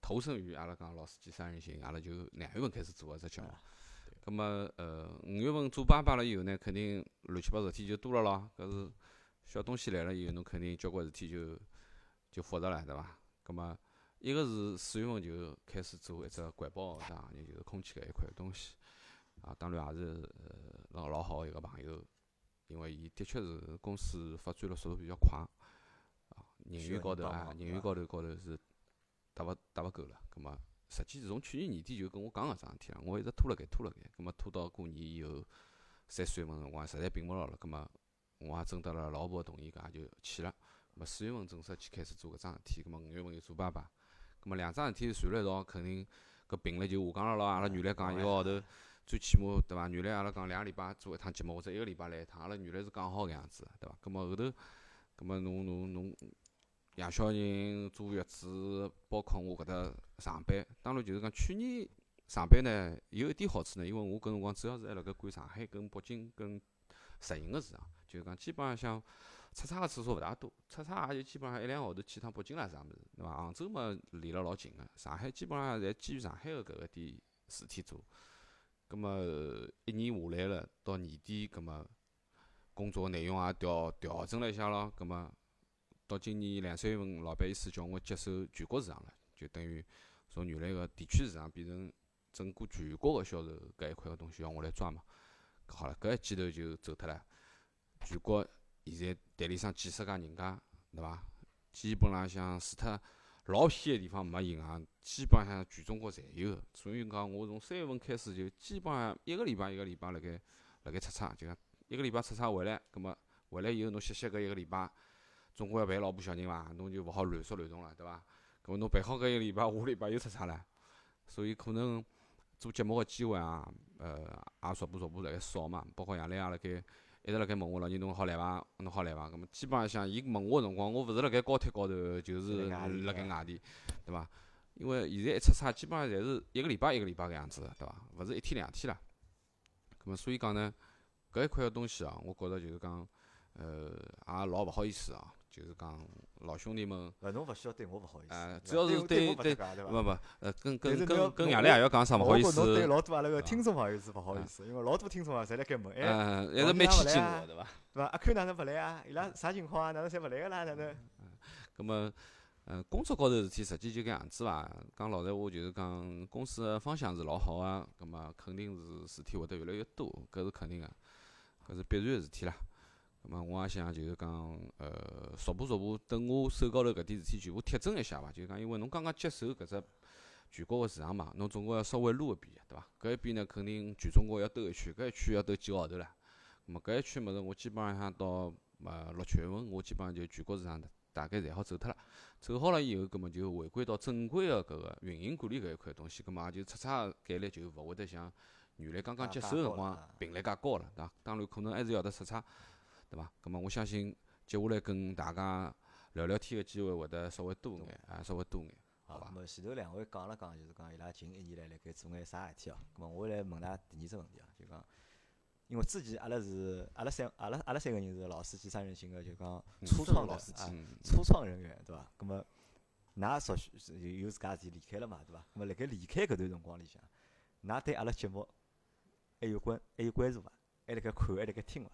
[SPEAKER 2] 投身于阿拉讲老司机三人行，阿拉就两月份开始做搿只节目。葛末呃五月份做爸爸了以后呢，肯定乱七八糟事体就多了咯，搿是小东西来了以后，侬肯定交关事体就就复杂了，对伐？葛末一个是四月份就开始做一只环保搿只行业，就是空气搿一块东西，啊，当然也是呃老老好个一个朋友，因为伊的确是公司发展了速度比较快，啊，人员高头啊，
[SPEAKER 1] 人
[SPEAKER 2] 员高头高头是搭勿搭勿够了，葛末实际是从去年年底就跟我讲搿桩事体了，我一直拖辣盖拖辣盖，葛末拖到过年以后，三四月份辰光实在并勿牢了，葛末我也征得了老婆个同意，搿也就去了。咁么四月份正式去开始做搿桩事体，咁么五月份又做爸爸，咁么两桩事体传了一道，肯定搿频率就下降了咯。阿拉原来讲一个号头，最起码对伐？原来阿拉讲两个礼拜做一趟节目，或者一个礼拜来一趟，阿拉原来是讲好搿样子的，对伐？咁么后头，咁么侬侬侬养小人、坐月子，包括我搿搭上班，当然就是讲去年上班呢有一点好处呢，因为我搿辰光主要是还辣盖管上海跟北京跟直营个市场，就是讲基本上像出差个次数勿大多，出差也就基本上一两个号头去趟北京啦啥物事，对伐？杭州嘛离了老近个，上海基本上侪基于上海个搿个点事体做。葛末一年下来了，到年底，葛末工作个内容也调调整了一下咯。葛末到今年两三月份，老板意思叫我接手全国市场了，就等于从原来个地区市场变成整个全国个销售搿一块个东西要我来抓嘛。好了，搿一记头就走脱了。全国现在代理商几十家人家，对伐？基本浪向除脱老偏个地方没银行，基本上全中国侪有个。所以讲，我从三月份开始就基本上一个礼拜一个礼拜辣盖辣盖出差，就讲一个礼拜出差回来，葛末回来以后侬歇歇搿一个礼拜，总归要陪老婆小人伐？侬就勿好乱说乱动了，对伐？搿么侬陪好搿一个礼拜，下个礼拜又出差了，所以可能做节目个机会啊，呃，也逐步逐步辣盖少嘛。包括杨澜也辣盖一直辣盖问我老人侬好来伐？侬好来伐？搿么基本上像伊问我个辰光，我勿是辣盖高铁高头，就是
[SPEAKER 1] 辣盖外地
[SPEAKER 2] 对伐？因为现在一出差，基本上侪是一个礼拜一个礼拜搿样子的，对伐？勿是一天两天啦。搿么所以讲呢，搿一块个东西啊，我觉着就是讲，呃，也老勿好意思啊，就是讲老兄弟们，
[SPEAKER 1] 呃侬勿需要对我勿好意思，
[SPEAKER 2] 呃，
[SPEAKER 1] 对伐
[SPEAKER 2] 主要是
[SPEAKER 1] 对我
[SPEAKER 2] 对对，
[SPEAKER 1] 勿？
[SPEAKER 2] 勿勿，呃，跟跟跟跟爷俩也要讲啥勿好意
[SPEAKER 1] 我觉着侬对
[SPEAKER 2] 思，
[SPEAKER 1] 老多阿拉个听众朋友是勿好意思，因为老多听众啊，侪辣盖问，哎，
[SPEAKER 2] 嗯，还是蛮牵
[SPEAKER 1] 勿来啊
[SPEAKER 2] 近我的，对伐？
[SPEAKER 1] 对伐？阿 Q 哪能勿来啊？伊拉啥情况啊？哪能侪勿来个啦？哪能？
[SPEAKER 2] 葛么，呃，工作高头事体实际就搿样子伐。讲老实话，就是讲公司个方向是老好个，葛么肯定是事体会得越来越多，搿是肯定个，搿是必然个事体啦。葛么我也想就是讲，呃，逐步逐步，等我手高头搿点事体全部贴正一下伐。就是讲，因为侬刚刚接手搿只全国个市场嘛，侬总归要稍微撸一遍，对伐？搿一遍呢，肯定全中国要兜一圈，搿一圈要兜几个号头唻。咁么搿一圈物事，我基本浪向到呃六七月份，我基本上就全国市场大大概侪好走脱了。走好了以后，搿么就回归到正规个搿个运营管理搿一块东西，搿么也就出差个概率就勿会得像原来刚刚接手个辰光频率介高了，对伐？当然可能还是要得出差，对伐？葛末我相信接下来跟大家聊聊天个机会会得稍微多眼，啊，稍微多眼，好
[SPEAKER 1] 咁？么前头两位讲了讲，就是讲伊拉近一年来辣盖做眼啥事体哦。咁么我来问㑚第二只问题哦，就讲，因为之前阿拉是阿拉三阿拉阿拉三个人是老司机三人行个，就讲初创老司
[SPEAKER 2] 机，
[SPEAKER 1] 初创人员对伐？咁么㑚属许是有有自家事体离开了嘛，对伐？咁么辣盖离开搿段辰光里向，㑚对阿拉节目还有关还有关注伐？还辣盖看，还辣盖听伐？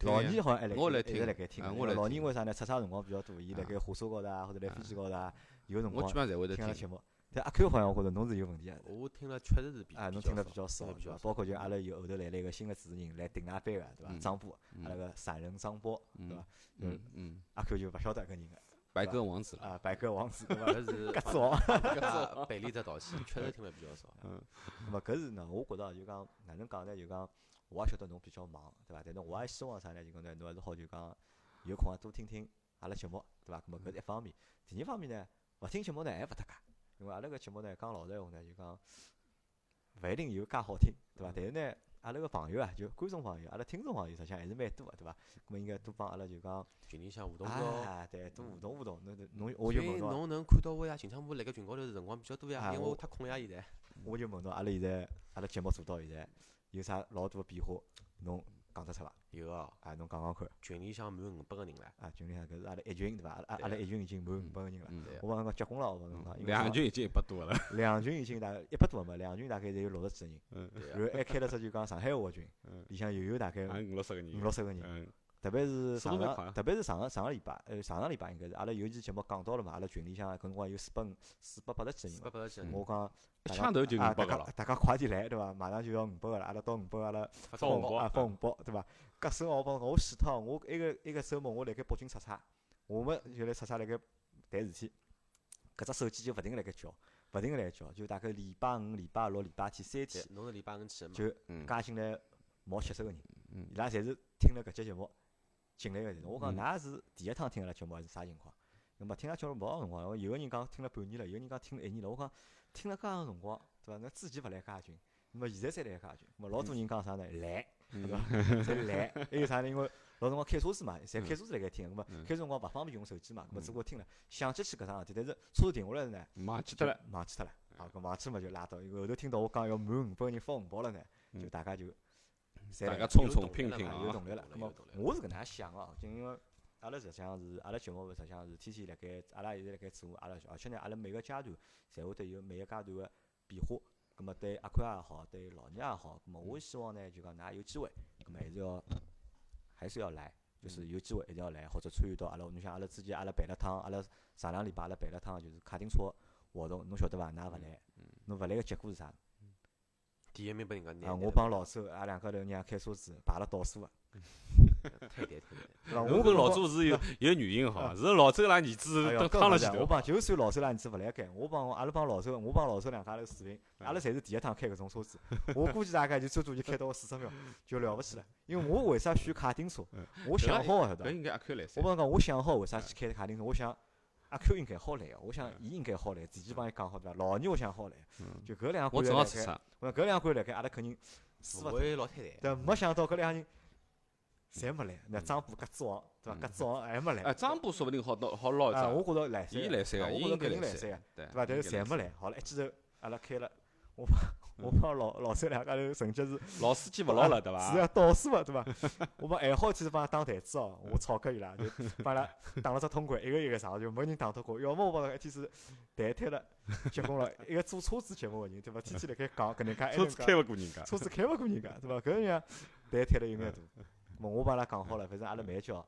[SPEAKER 1] 老年好像还
[SPEAKER 2] 来
[SPEAKER 1] 盖一直
[SPEAKER 2] 听
[SPEAKER 1] 辣盖听的，
[SPEAKER 2] 啊我来听
[SPEAKER 1] 老年为啥呢？出差辰光比较多，伊辣盖火车高头啊，或者辣飞机高头啊，有辰光
[SPEAKER 2] 我基本上侪会得听
[SPEAKER 1] 听节。目。但阿 Q 好像我觉着侬是有问题啊。
[SPEAKER 3] 我听了确实是比
[SPEAKER 1] 啊，侬听得比较
[SPEAKER 3] 少，比较少。
[SPEAKER 1] 包括就阿拉有后头来了一个新的主持人来顶阿班个，对伐？
[SPEAKER 2] 嗯
[SPEAKER 1] 张波，
[SPEAKER 2] 嗯
[SPEAKER 1] 阿拉个散人张波，对伐？
[SPEAKER 2] 嗯嗯，
[SPEAKER 1] 阿 Q 就勿晓得搿人个
[SPEAKER 2] 白鸽王子了。
[SPEAKER 1] 啊，白鸽王子，对伐？
[SPEAKER 3] 搿是
[SPEAKER 1] 鸽子王。
[SPEAKER 3] 啊背离只道歉，确实听了比较少。
[SPEAKER 1] 那么搿是呢，我觉着就讲哪能讲呢？就讲我也晓得侬比较忙，对伐？但是我也希望啥呢？就讲呢，侬还是好就讲有空啊多听听阿拉节目，对伐？咁么搿是一方面。第二方面呢，勿听节目呢还勿搭界，因为阿拉个节目呢讲老实闲话呢，就讲勿一定有介好听，对伐？但是呢，阿拉个朋友啊，就观众朋友，阿拉听众朋友，实际上还是蛮多个，对伐？咁么应该多帮阿拉就讲，
[SPEAKER 3] 群里向互动咯。
[SPEAKER 1] 啊，对，多互动互动。侬侬我就问侬啊，
[SPEAKER 3] 侬能看到我呀，近腔部辣盖群高头是辰光比较多呀，因为
[SPEAKER 1] 啊我
[SPEAKER 3] 我太空呀现在。
[SPEAKER 1] 我就问侬，阿拉现在阿拉节目做到现在有啥老大个变化？侬讲得出伐？
[SPEAKER 3] 有哦，
[SPEAKER 1] 啊，侬讲讲看。
[SPEAKER 3] 群里向满五百个人唻。
[SPEAKER 1] 啊，群里向搿是阿拉一群对伐？阿拉阿拉一群已经满五百个人了。我帮侬讲结棍了，我帮侬讲，
[SPEAKER 2] 两群已经一百多了。
[SPEAKER 1] 两群已经大概一百多个嘛，两群大概侪有六十几个人，
[SPEAKER 2] 嗯，
[SPEAKER 3] 对
[SPEAKER 1] 然后还开了只就讲上海话群
[SPEAKER 2] 嗯，
[SPEAKER 1] 里向又有大概
[SPEAKER 2] 五六十个人。
[SPEAKER 1] 五六十个人，
[SPEAKER 2] 嗯
[SPEAKER 1] 特别是上个特别是上个上个礼拜，呃上个礼拜应该是阿拉有一期节目讲到了嘛，阿拉群里向搿辰光有四百五四百八十几个人我讲
[SPEAKER 2] 一枪头就五百个了。
[SPEAKER 1] 家大家快点来对伐？马上就要五百个了，阿拉到五百个阿拉
[SPEAKER 3] 发
[SPEAKER 2] 发红包
[SPEAKER 1] 啊发红包对伐？搿首我帮我死脱，我一个一个周末我辣盖北京出差，我们就来出差辣盖谈事体，搿只手机就勿停个辣盖叫，勿停个辣盖叫，就大概礼拜五、礼拜六、礼拜天三
[SPEAKER 3] 对
[SPEAKER 1] 天，
[SPEAKER 3] 侬是礼拜五去的嘛？
[SPEAKER 1] 就
[SPEAKER 2] 嗯
[SPEAKER 1] 加进来毛七十个人，
[SPEAKER 2] 嗯
[SPEAKER 1] 伊拉侪是听了搿节节目进来个人。我讲
[SPEAKER 2] 嗯
[SPEAKER 1] 㑚是第一趟听阿拉节目还是啥情况？那么听阿拉节目冇辰光，有个人讲听了半年了，有个人讲听了一年了。我讲听了介长辰光，对伐？那之前勿来加群，那么现在才来加群，那么老多人讲啥呢？来，对伐？侪来，还有啥呢？因为老辰光开车子嘛，侪开车子辣盖听，那么
[SPEAKER 2] 嗯
[SPEAKER 1] 开车辰光勿方便用手机嘛，那么只不过听了，想起去搿桩事体，但是车子停下来了呢，
[SPEAKER 2] 忘记脱了。
[SPEAKER 1] 忘记脱了。啊，搿忘记嘛就拉倒。后头听到我讲要满五百个人发红包了呢，就
[SPEAKER 2] 嗯
[SPEAKER 1] 大家就
[SPEAKER 2] 大家冲冲拼拼
[SPEAKER 1] 有动力了。那么我是搿能样想个哦，就因为阿拉实际上是阿拉节目实际上是天天辣盖，阿拉现在辣盖做阿拉，而且呢，阿拉每个阶段侪会得有每个阶段个变化。葛么对阿宽也好，对老倪也好，葛么我希望呢，就讲㑚有机会，葛么还是要还是要来，就是有机会一定要来，或者参与到阿拉，侬像阿拉之前阿拉办了趟，阿拉上两礼拜阿拉办了趟就是卡丁车活动，侬晓得伐？㑚勿来，侬勿来个结果是啥？
[SPEAKER 3] 第一名拨人家拿
[SPEAKER 1] 啊，我帮老周，阿两家头人家开车子排了倒数个，
[SPEAKER 3] 太对太对。
[SPEAKER 2] 我跟老周是有 有原因哈，是老周拉儿子了前头。
[SPEAKER 1] 帮就算老周拉儿子勿来盖，我帮阿拉帮老周，我帮老周两家头视频，阿拉侪是第一趟开搿种车子。我估计大概就最多就开到四十秒，就了勿起了。因为我为啥选卡丁车？我想好个晓得
[SPEAKER 2] 应该阿 Q 来
[SPEAKER 1] 我。帮侬讲，我想好为啥去开卡丁车？我想阿 Q 应该好来个，我想伊应该好来，提前帮伊讲好对伐？老二我想好来，就搿两
[SPEAKER 2] 我
[SPEAKER 1] 关辣盖，
[SPEAKER 2] 正好是啥？
[SPEAKER 1] 我搿两个官来盖阿拉肯定是勿。
[SPEAKER 3] 会老太太。
[SPEAKER 1] 但没想到搿两个人侪没来，那张波、搿子王对伐？搿子王还没来。
[SPEAKER 2] 哎，张波说不定好捞好捞一
[SPEAKER 1] 张，我。觉着来三
[SPEAKER 2] 伊来三个，
[SPEAKER 1] 我觉着肯定来三个，
[SPEAKER 2] 对
[SPEAKER 1] 对伐？但是侪没
[SPEAKER 2] 来。
[SPEAKER 1] 来。好了，一记头阿拉开了，我帮 我帮老老三两家头成绩是
[SPEAKER 2] 老司机勿老了，对伐
[SPEAKER 1] 是
[SPEAKER 2] 伐？
[SPEAKER 1] 要倒数个，对伐？我帮还好去是帮他打台子哦，我吵克伊拉，就帮伊拉打了只通关，一个一个上，就没人打脱过。要么我帮他一天是谈摊了，结棍了，一个做车子节目个人，对伐？天天辣盖讲搿能介，
[SPEAKER 2] 车子开勿过人家。
[SPEAKER 1] 车子开勿过人家，对伐？搿样谈摊了有眼大。咾我帮阿拉讲好了，反正阿拉慢叫，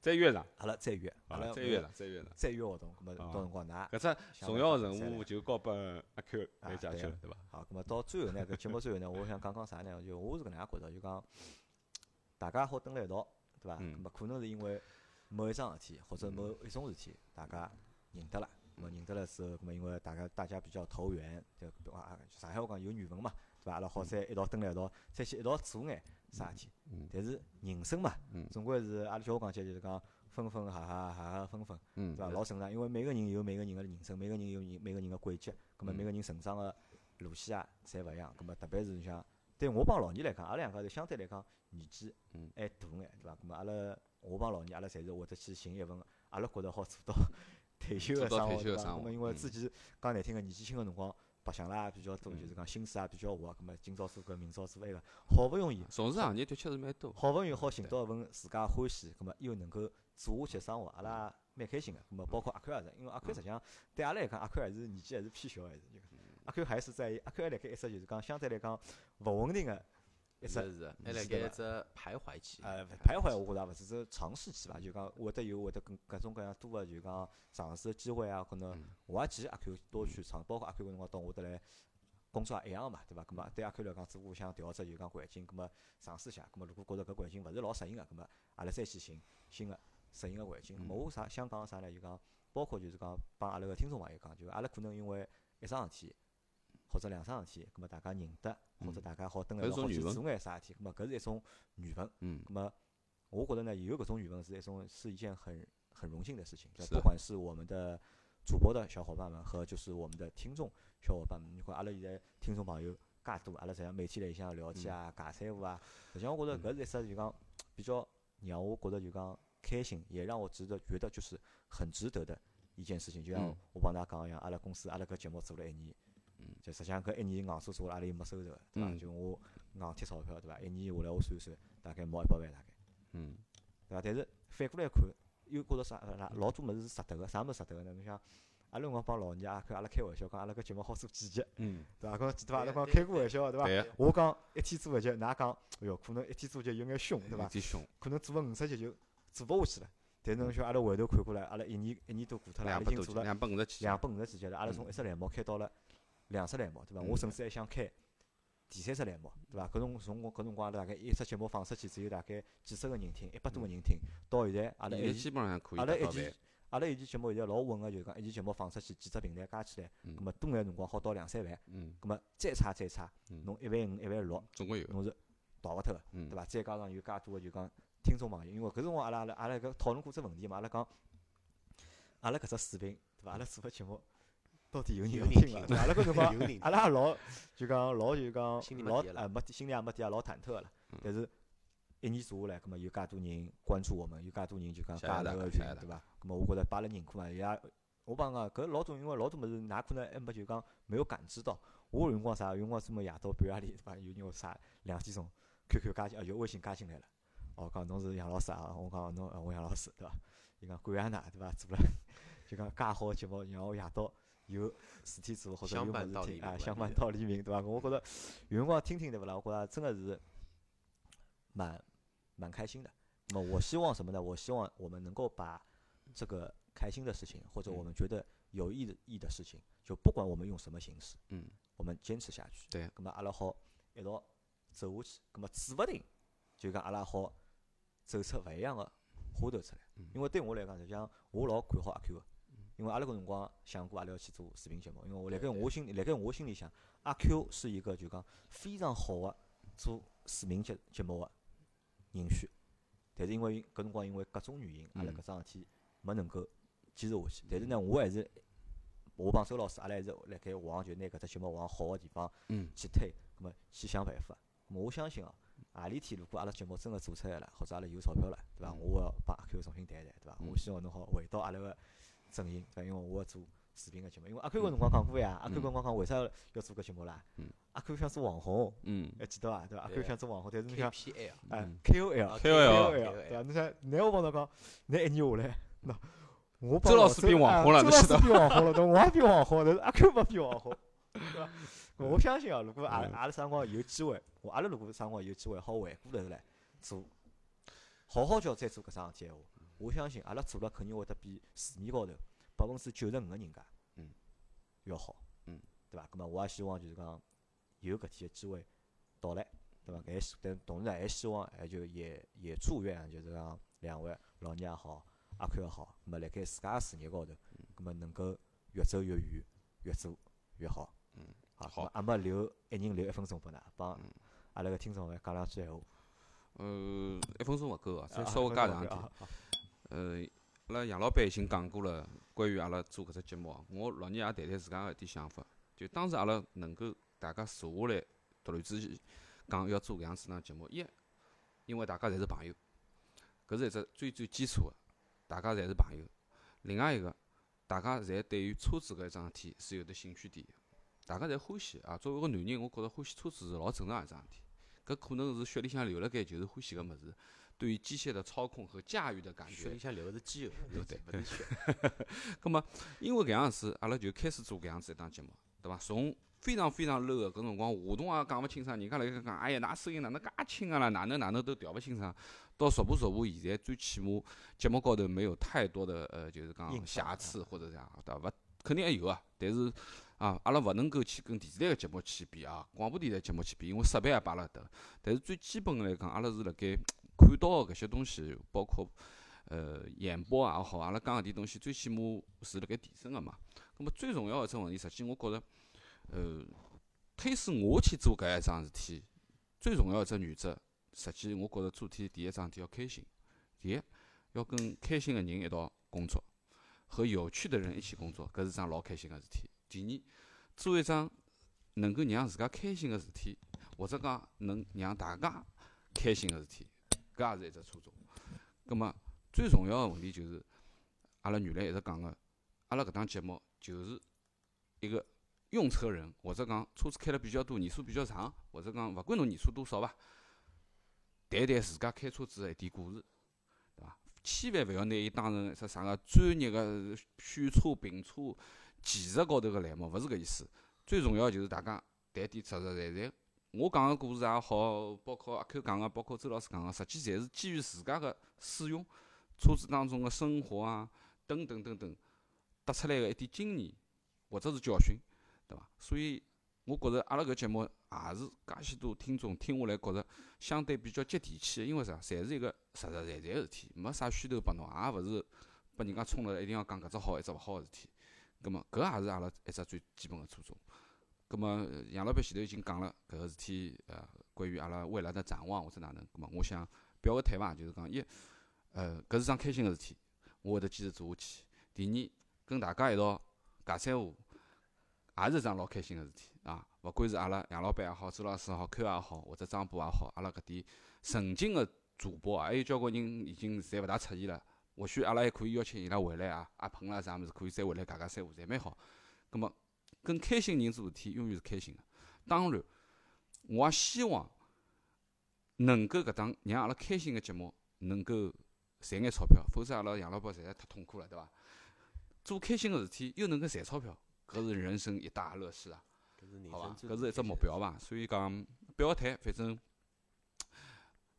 [SPEAKER 2] 再约上，
[SPEAKER 1] 阿拉再约，阿拉
[SPEAKER 2] 啊，再约上，再约上。
[SPEAKER 1] 再约活动，咾么
[SPEAKER 2] 啊
[SPEAKER 1] 到辰光㑚
[SPEAKER 2] 搿只重要任务就交拨阿 Q 来解决了，对伐？
[SPEAKER 1] 好，咁么到最后呢，搿节目最后呢，我想讲讲啥呢？就我是搿能介觉着，就讲大家好蹲辣一道，对伐？
[SPEAKER 2] 嗯
[SPEAKER 1] 咁么可能是因为某一桩事体或者某一种事体，大家认得了。咁么认得了之后，咁么因为大家大家比较投缘，对伐？啊，上海话讲有缘分嘛，对伐？阿拉好再一道蹲辣一道，再去一道做眼啥事体。
[SPEAKER 2] 嗯
[SPEAKER 1] 但是人生嘛
[SPEAKER 2] 嗯，
[SPEAKER 1] 总归是阿拉叫我讲起来就是讲分分合合，合合分分。
[SPEAKER 2] 嗯
[SPEAKER 1] 对伐？老正常，因为每个人有每个人个人生，每个人有人每个人个轨迹，葛末
[SPEAKER 2] 嗯
[SPEAKER 1] 每个人成长个路线啊，侪勿一样。葛末特别是像对我帮老二来讲，阿拉两家头相对来讲年纪
[SPEAKER 2] 嗯
[SPEAKER 1] 还大眼，对伐？葛末阿拉我帮老二，阿拉侪是会得去寻一份阿拉觉着好做到 退休个生活，对伐？葛末因为
[SPEAKER 2] 嗯
[SPEAKER 1] 之前讲难听个年纪轻个辰光。白相啦也比较多，
[SPEAKER 2] 嗯
[SPEAKER 1] 就是讲心思也比较活，葛末今朝做搿，明朝做埃个，好勿容易
[SPEAKER 2] 从事行业的确是蛮多。
[SPEAKER 1] 好勿容易好寻到一份自家欢喜，葛末又能够做下去生活，阿拉蛮开心个。咁么包括阿 Q 也是，因为阿 Q 实际上对阿拉来讲，阿 Q 还是年纪还是偏小，还是就讲阿 Q 还是在阿 Q 还辣盖一只就是讲相对来讲勿稳定个一只
[SPEAKER 3] 是是，还辣盖一只徘徊期。
[SPEAKER 1] 呃，徘徊我觉着也勿是，只尝试期伐，就讲会得有会得更各种各样多个就讲尝试个机会啊，可能我也建议阿 Q 多去尝，包括阿 Q 搿辰光到我得来工作也一样个嘛，对伐？葛末对阿 Q 来讲，只不过想调只就讲环境，葛末尝试下，葛末如果觉着搿环境勿是老适应个，葛末阿拉再去寻新个适应个环境。葛末我啥想讲个啥呢？就讲包括就是讲帮阿拉个听众朋友讲，就阿拉可能因为一桩事体。或者两桩事体，葛末大家认得，或者大家好蹲辣一道好去做眼啥事体，葛末搿是一种缘分。
[SPEAKER 2] 嗯。
[SPEAKER 1] 葛末我觉着呢，有搿种缘分是一种是一件很很荣幸的事情。就不管是我们的主播的小伙伴们和就是我们的听众小伙伴们，你看阿拉现在听众朋友介多，阿拉实际上每天来向聊天啊、尬三胡啊，实际上我觉着搿是一只就讲比较让我觉着就讲开心，也让我值得觉得就是很值得的一件事情。就像我帮大家讲一样，阿拉公司阿拉搿节目做了一年。就实际上搿一年硬做做阿拉又没收入个，对伐？就我硬贴钞票，对伐？一年下来我算算，大概毛一百万大概，
[SPEAKER 2] 嗯，
[SPEAKER 1] 对伐？但是反过来看，又觉着啥？老多物事是值得个，啥物事值得个呢？侬想，阿拉辰光帮老娘看阿拉开玩笑，讲阿拉搿节目好做几集，
[SPEAKER 2] 嗯，
[SPEAKER 1] 对伐？讲记得伐？阿拉讲开过玩笑，对伐？我讲一天做一集，㑚讲，哎哟，可能一天做集有眼凶，对伐？
[SPEAKER 2] 有点凶，
[SPEAKER 1] 可能做个五十集就做勿下去了。但是侬想，阿拉回头看过来，阿拉一年一年多过脱了，已经做了
[SPEAKER 2] 两百五十几，
[SPEAKER 1] 两百五十几集了，阿拉从一只栏目开到了。两只栏目，对伐？我甚至还想开第三只栏目，对伐？搿种从我搿辰光大概一只节目放出去，只有大概几十个人听，一百多个人听。到现在，阿拉一
[SPEAKER 2] 基本上可以
[SPEAKER 1] 阿拉一期，阿拉一期节目现在老稳个，就是讲一期节目放出去，几只平台加起来，葛末多眼辰光好到两三万。
[SPEAKER 2] 嗯。
[SPEAKER 1] 葛末再差再差，侬一万五、一万六，
[SPEAKER 2] 总归有，
[SPEAKER 1] 侬是逃勿脱个，对伐？再加上有介多个就讲听众朋友，因为搿辰光阿拉阿拉阿拉搿讨论过只问题嘛，阿拉讲阿拉搿只视频，对伐？阿拉做个节目。到底有人听伐？阿拉搿辰光，阿拉也老就讲老就讲老啊没心里也没底也老忐忑个了。但是一年做下来，葛末有介多人关注我们，有介多人就讲加了个群，对伐？葛末我觉着把阿拉认可嘛，伊拉我帮讲搿老总，因为老多物事，㑚可能还没就讲没有感知到。我有辰光啥？有辰光专门夜到半夜里，对伐？有人啥两点钟 QQ 加进，啊就微信加进来了。哦，讲侬是杨老师啊？我讲侬，我杨老师，对伐？伊讲感谢㑚，对伐？做了 就讲介好个节目，让我夜到。有事体做或者有物事听啊，相伴到黎明，对伐？我觉着有辰光听听对勿啦？我觉着真个是蛮蛮开心的。那么我希望什么呢？我希望我们能够把这个开心的事情，或者我们觉得有意义的事情，就不管我们用什么形式，
[SPEAKER 2] 嗯，
[SPEAKER 1] 我们坚持下去。
[SPEAKER 2] 对。
[SPEAKER 1] 那么阿拉好一道走下去。那么指勿定就讲阿拉好走出勿一样的花头出来。因为对我来讲，实际上我老看好阿 Q 个。因为阿拉搿辰光想过阿拉要去做视频节目，因为我辣盖我心里，辣盖我心里想，阿 Q 是一个就讲非常好个做视频节节目个人选，但是因为搿辰光因为各种原因，阿拉搿桩事体没能够坚持下去。但是呢，我还是我帮周老师，阿拉还是辣盖往就拿搿只节目往好个地方去推，葛末去想办法。么我相信哦，何里天如果阿拉节目真个做出来了，或者阿拉有钞票了，对伐？我要帮阿 Q 重新谈谈，对伐？我希望侬好回到阿拉个。阵营，对，因为我要做视频个节目，因为阿 Q 搿辰光讲过呀，阿 Q 搿辰光讲为啥要做搿节目啦？阿 Q 想做网红，还记得伐？对伐？阿 Q 想做网红，但是侬想，哎
[SPEAKER 2] ，KOL，KOL，
[SPEAKER 1] 对伐？侬想，那我帮侬讲，那一年下来，那我
[SPEAKER 2] 周老师变网红了，
[SPEAKER 1] 周老师变网红了，我也变网红，但 是阿 Q 没变网红，对伐？我相信啊，如果阿阿拉啥辰光有机会，我阿拉如果啥辰光有机会，好回过头来做，好好叫再做搿桩事体话。我相信阿拉做了肯定会得比市面高头百分之九十五个人家，
[SPEAKER 2] 嗯，
[SPEAKER 1] 要好，
[SPEAKER 2] 嗯，
[SPEAKER 1] 对伐？咁么我也希望就是讲有搿天个机会到来，对伐？还希但同时还希望还就也也祝愿就是讲两位老娘也好，阿 Q 也好，咁么辣盖自家个事业高头，咁么能够越走越远，越做越好。
[SPEAKER 2] 嗯，
[SPEAKER 1] 好，阿么留一人留一分钟拨㑚，帮阿拉个听众们讲两句闲话。
[SPEAKER 2] 呃，一分钟勿够啊，再稍微加长一点。呃，阿拉杨老板已经讲过了，关于阿拉做搿只节目，我老聂也谈谈自家个一点想法。就当时阿拉能够大家坐下来，突然之间讲要做搿样子档节目，一，因为大家侪是朋友，搿是一只最最基础个，大家侪是朋友。另外一个，大家侪对于车子搿一桩事体是有得兴趣点，大家侪欢喜啊。作为一个男人，我觉着欢喜车子是老正常一桩事体，搿可能是血里向流辣盖就是欢喜搿物事。对于机械的操控和驾驭的感觉
[SPEAKER 3] 血里。向流的是机油，
[SPEAKER 2] 对不对
[SPEAKER 3] 勿是血。
[SPEAKER 2] 葛么，因为搿样子，阿拉就开始做搿样子一档节目，对伐？从非常非常 low 个搿辰光，话筒也讲勿清爽，人家辣盖讲，哎呀，㑚声音哪能介轻个啦？哪能哪能都调勿清爽。到逐步逐步，现在最起码节目高头没有太多的呃，就是讲瑕疵或者啥，对伐？勿肯定还有啊，但是啊，阿拉勿能够去跟电视台个节目去比啊，广播电台节目去比，因为设备也摆辣搭。但是最基本个来讲，阿拉是辣盖看到个搿些东西，包括呃演播也好，阿拉讲搿点东西，最起码是辣盖提升个嘛。葛么最重要个一只问题，实际我觉着，呃，推使我去做搿一桩事体，最重要一只原则，实际我觉着做体第一桩事体要开心。第一，要跟开心个人一道工作，和有趣的人一起工作，搿是桩老开心个事体。第二，做一桩能够让自家开心个事体，或者讲能让大家开心个事体，搿也是一只初衷。葛末最重要个问题就是，阿拉原来一直讲个，阿拉搿档节目就是一个用车人，或者讲车子开了比较多，年数比较长，或者讲勿管侬年数多少伐，谈谈自家开车子个一点故事，对伐？千万勿要拿伊当成一只啥个专业个选车评车技术高头个栏目，勿是搿意思。最重要就是大家谈点实实在在。我讲个故事也好，包括阿 Q 讲个，包括周老师讲个，实际侪是基于自家个使用车子当中个生活啊，等等等等，得出来个一点经验或者是教训，对伐？所以我觉着阿拉搿节目也是介许多听众听下来，觉着相对比较接地气个，因为啥？侪是一个实实在在个事体，没啥虚头巴脑，也勿是拨人家冲了一定要讲搿只好，一只勿好个事体。葛末搿也是阿拉一只最基本个初衷。葛末杨老板前头已经讲了搿个事体，呃，关于阿拉未来的展望或者哪能，葛末我想表个态伐，就是讲一，呃，搿是桩开心个事体，我会得坚持做下去。第二，跟大家一道尬三胡，也是一桩老开心个事体啊！勿管是阿拉杨老板也好，周老师也好，Q 也好，或者张波也好，阿拉搿点曾经个主播啊，还有交关人已经侪勿大出现了。或许阿拉还可以邀请伊拉回来啊，阿鹏啦啥物事，可以再回来尬尬三胡，侪蛮好。葛末跟开心人做事体，永远是开心个。当然，我也希望能够搿档让阿拉开心个节目能够赚眼钞票，否则阿拉养老板实在太痛苦了，对伐？做开心个事体又能够赚钞票，搿是人生一大乐事啊！好伐
[SPEAKER 3] 生？最
[SPEAKER 2] 搿是一只目标伐？所以讲表个态，反正，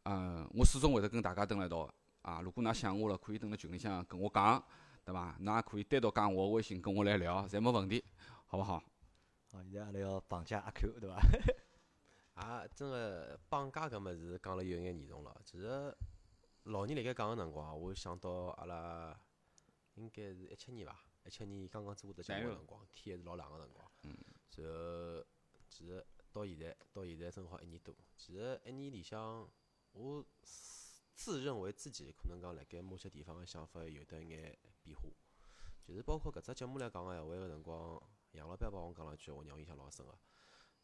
[SPEAKER 2] 嗯，我始终会得跟大家蹲辣一道个啊。如果㑚想我了，可以蹲辣群里向跟我讲，对伐？㑚也可以单独加我微信跟我来聊，侪没问题，好勿好？
[SPEAKER 1] 好，现在阿拉要绑架阿 Q 对伐？
[SPEAKER 3] 啊，真个绑架搿物事讲了有眼严重了。其实老年辣盖讲个辰光，我想到阿拉应该是一七年伐，一七年刚刚做搿只节目个辰光，天还是老冷个辰光。
[SPEAKER 2] 嗯。
[SPEAKER 3] 然后其实到现在，到现在正好一年多。其实一年里向，我自自认为自己可能讲辣盖某些地方个想法有得一眼变化。就是包括搿只节目来讲个闲话个辰光，杨老板帮我讲了一句我，让我印象老深个。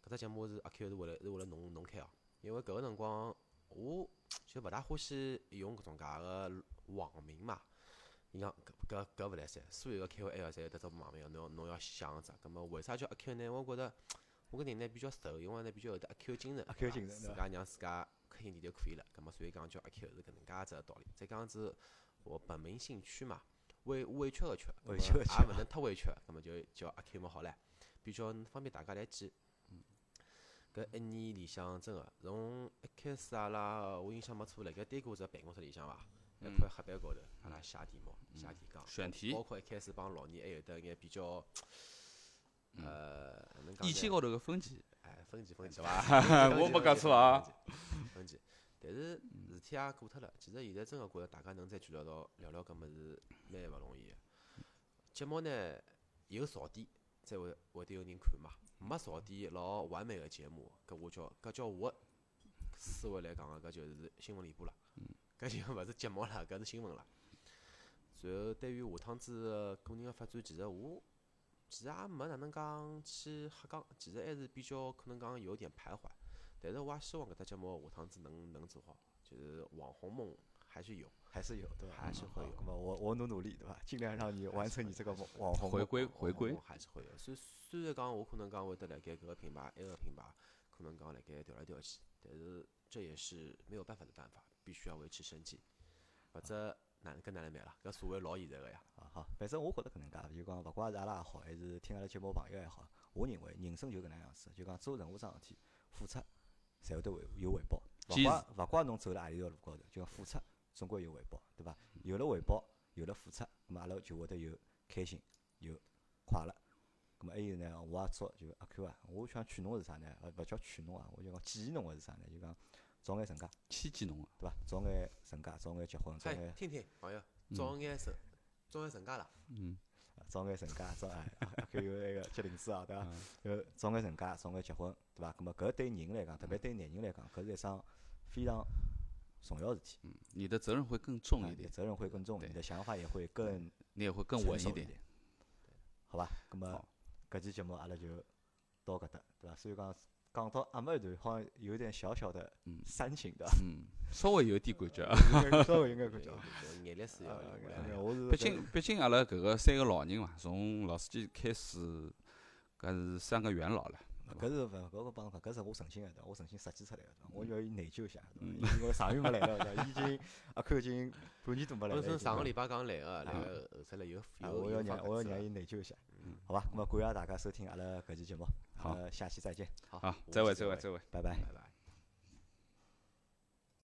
[SPEAKER 3] 搿只节目是阿 Q 是为了是为了侬侬开哦，因为搿个辰光我就勿大欢喜用搿种介个网名嘛。伊讲搿搿搿勿来三，所有个 KOL 侪有得只网名，侬要侬要想只。葛末为啥叫阿 Q 呢？我觉着我搿人呢比较瘦，因为呢比较有得阿 Q 精神，
[SPEAKER 1] 阿 Q 精神
[SPEAKER 3] 自家让自家开心点就可以了。葛末所以讲叫阿 Q 是搿能介只道理。再讲是我本名姓屈嘛，委委屈个屈，
[SPEAKER 1] 委屈
[SPEAKER 3] 也勿能太委屈，葛末就叫阿 Q 么好唻，比较方便大家来记。搿一年里向真个，从一开始阿拉我印象没错，辣盖单个只办公室里向伐，一块黑板高头阿拉写题目，写提纲，
[SPEAKER 2] 选题
[SPEAKER 3] 包括一开始帮老倪还有得一眼比较，呃？
[SPEAKER 2] 意见高头个分歧，
[SPEAKER 3] 哎，分歧分歧伐？
[SPEAKER 2] 我没讲错啊
[SPEAKER 3] 分歧。但是事体也过脱了。其实现在真个觉着大家能再聚聊到聊聊搿物事，蛮勿容易个。节目呢有槽点，才会会得有人看嘛。没槽点，老完美个节目，搿我叫搿叫我思维来讲个，搿就是新闻联播了。搿就勿是节目了，搿是新闻了。然后对于下趟子个个人个发展，其实我其实也没哪能讲去瞎讲，其实还是比较可能讲有点徘徊。但是我也希望搿只节目下趟子能能做好，就是网红梦还是有。
[SPEAKER 1] 还是有对伐？
[SPEAKER 3] 还是会有
[SPEAKER 1] 好那么我我努努力对伐？尽量让你完成你这个网网红
[SPEAKER 2] 回归回归
[SPEAKER 3] 还是会有。虽虽然讲我可能讲会得辣盖搿个品牌、埃个品牌可能讲辣盖调来调去，但是这也是没有办法的办法，必须要维持生计，否则哪能搿哪能办啦？搿社会老现实个呀。
[SPEAKER 1] 啊好，反正我觉得搿能介，就讲勿怪是阿拉也好，还是听阿拉节目朋友也好，我认为人生就搿能样子，就讲做任何桩事体，付出侪会得回有回报，勿怪勿怪侬走了何里条路高头，就讲付出总归有回报，对伐？有了回报，有了付出，咁么阿拉就会得有开心，有快乐。咁么还有呢，我也祝就阿 Q 啊，我想劝侬是啥呢？呃，勿叫劝侬啊，我就讲建议侬个是啥呢？就讲早眼成家，
[SPEAKER 2] 牵记侬个，
[SPEAKER 1] 对伐？早眼成家，早眼结婚，早
[SPEAKER 3] 哎
[SPEAKER 1] 眼，
[SPEAKER 3] 听听朋友，早眼成，早眼成家了，
[SPEAKER 2] 嗯，
[SPEAKER 1] 早眼成家，早哎，阿 Q 有那个结零子啊，对伐？呃早眼成家，早眼结婚，对伐？咁么搿对人来讲，特别对男人来讲，搿是一桩非常重要事体。
[SPEAKER 2] 嗯，你的责任会更重
[SPEAKER 1] 啊
[SPEAKER 2] 一点，
[SPEAKER 1] 责任会更重，
[SPEAKER 2] 对
[SPEAKER 1] 你的想法也会更
[SPEAKER 2] 你也会更稳
[SPEAKER 1] 一点，好吧？咁么
[SPEAKER 2] 好
[SPEAKER 1] 搿期节目阿拉就到搿搭，对伐？所以讲讲到阿末一段，好像有点小小的
[SPEAKER 2] 嗯
[SPEAKER 1] 煽情的，
[SPEAKER 2] 嗯，稍微有点感觉 啊。
[SPEAKER 1] 稍微应该感觉啊。
[SPEAKER 3] 眼泪是要
[SPEAKER 1] 啊
[SPEAKER 3] 流
[SPEAKER 1] 哎
[SPEAKER 3] 的。
[SPEAKER 1] 我是
[SPEAKER 2] 毕竟，毕竟阿拉搿个三个老人嘛，从老司机开始，搿是三个元老了。
[SPEAKER 1] 搿是勿搿个帮侬讲，搿是我诚心个，对伐？我诚心设计出来个，我要伊内疚一下，
[SPEAKER 2] 嗯？
[SPEAKER 1] 因为上月没来了，对伐？已经阿 Q 已经半年多没来了。已经
[SPEAKER 3] 本身上个礼拜刚来个，来个后头来有
[SPEAKER 1] 啊，
[SPEAKER 3] 有
[SPEAKER 1] 我要让我要让伊内疚一下，
[SPEAKER 3] 嗯
[SPEAKER 1] 好吧？咁么感谢大家收听阿拉搿期节目，
[SPEAKER 2] 好
[SPEAKER 1] 呃，下期再见，
[SPEAKER 3] 好
[SPEAKER 2] 再会，
[SPEAKER 3] 是
[SPEAKER 2] 再会，再会。
[SPEAKER 1] 拜拜。
[SPEAKER 3] 拜拜。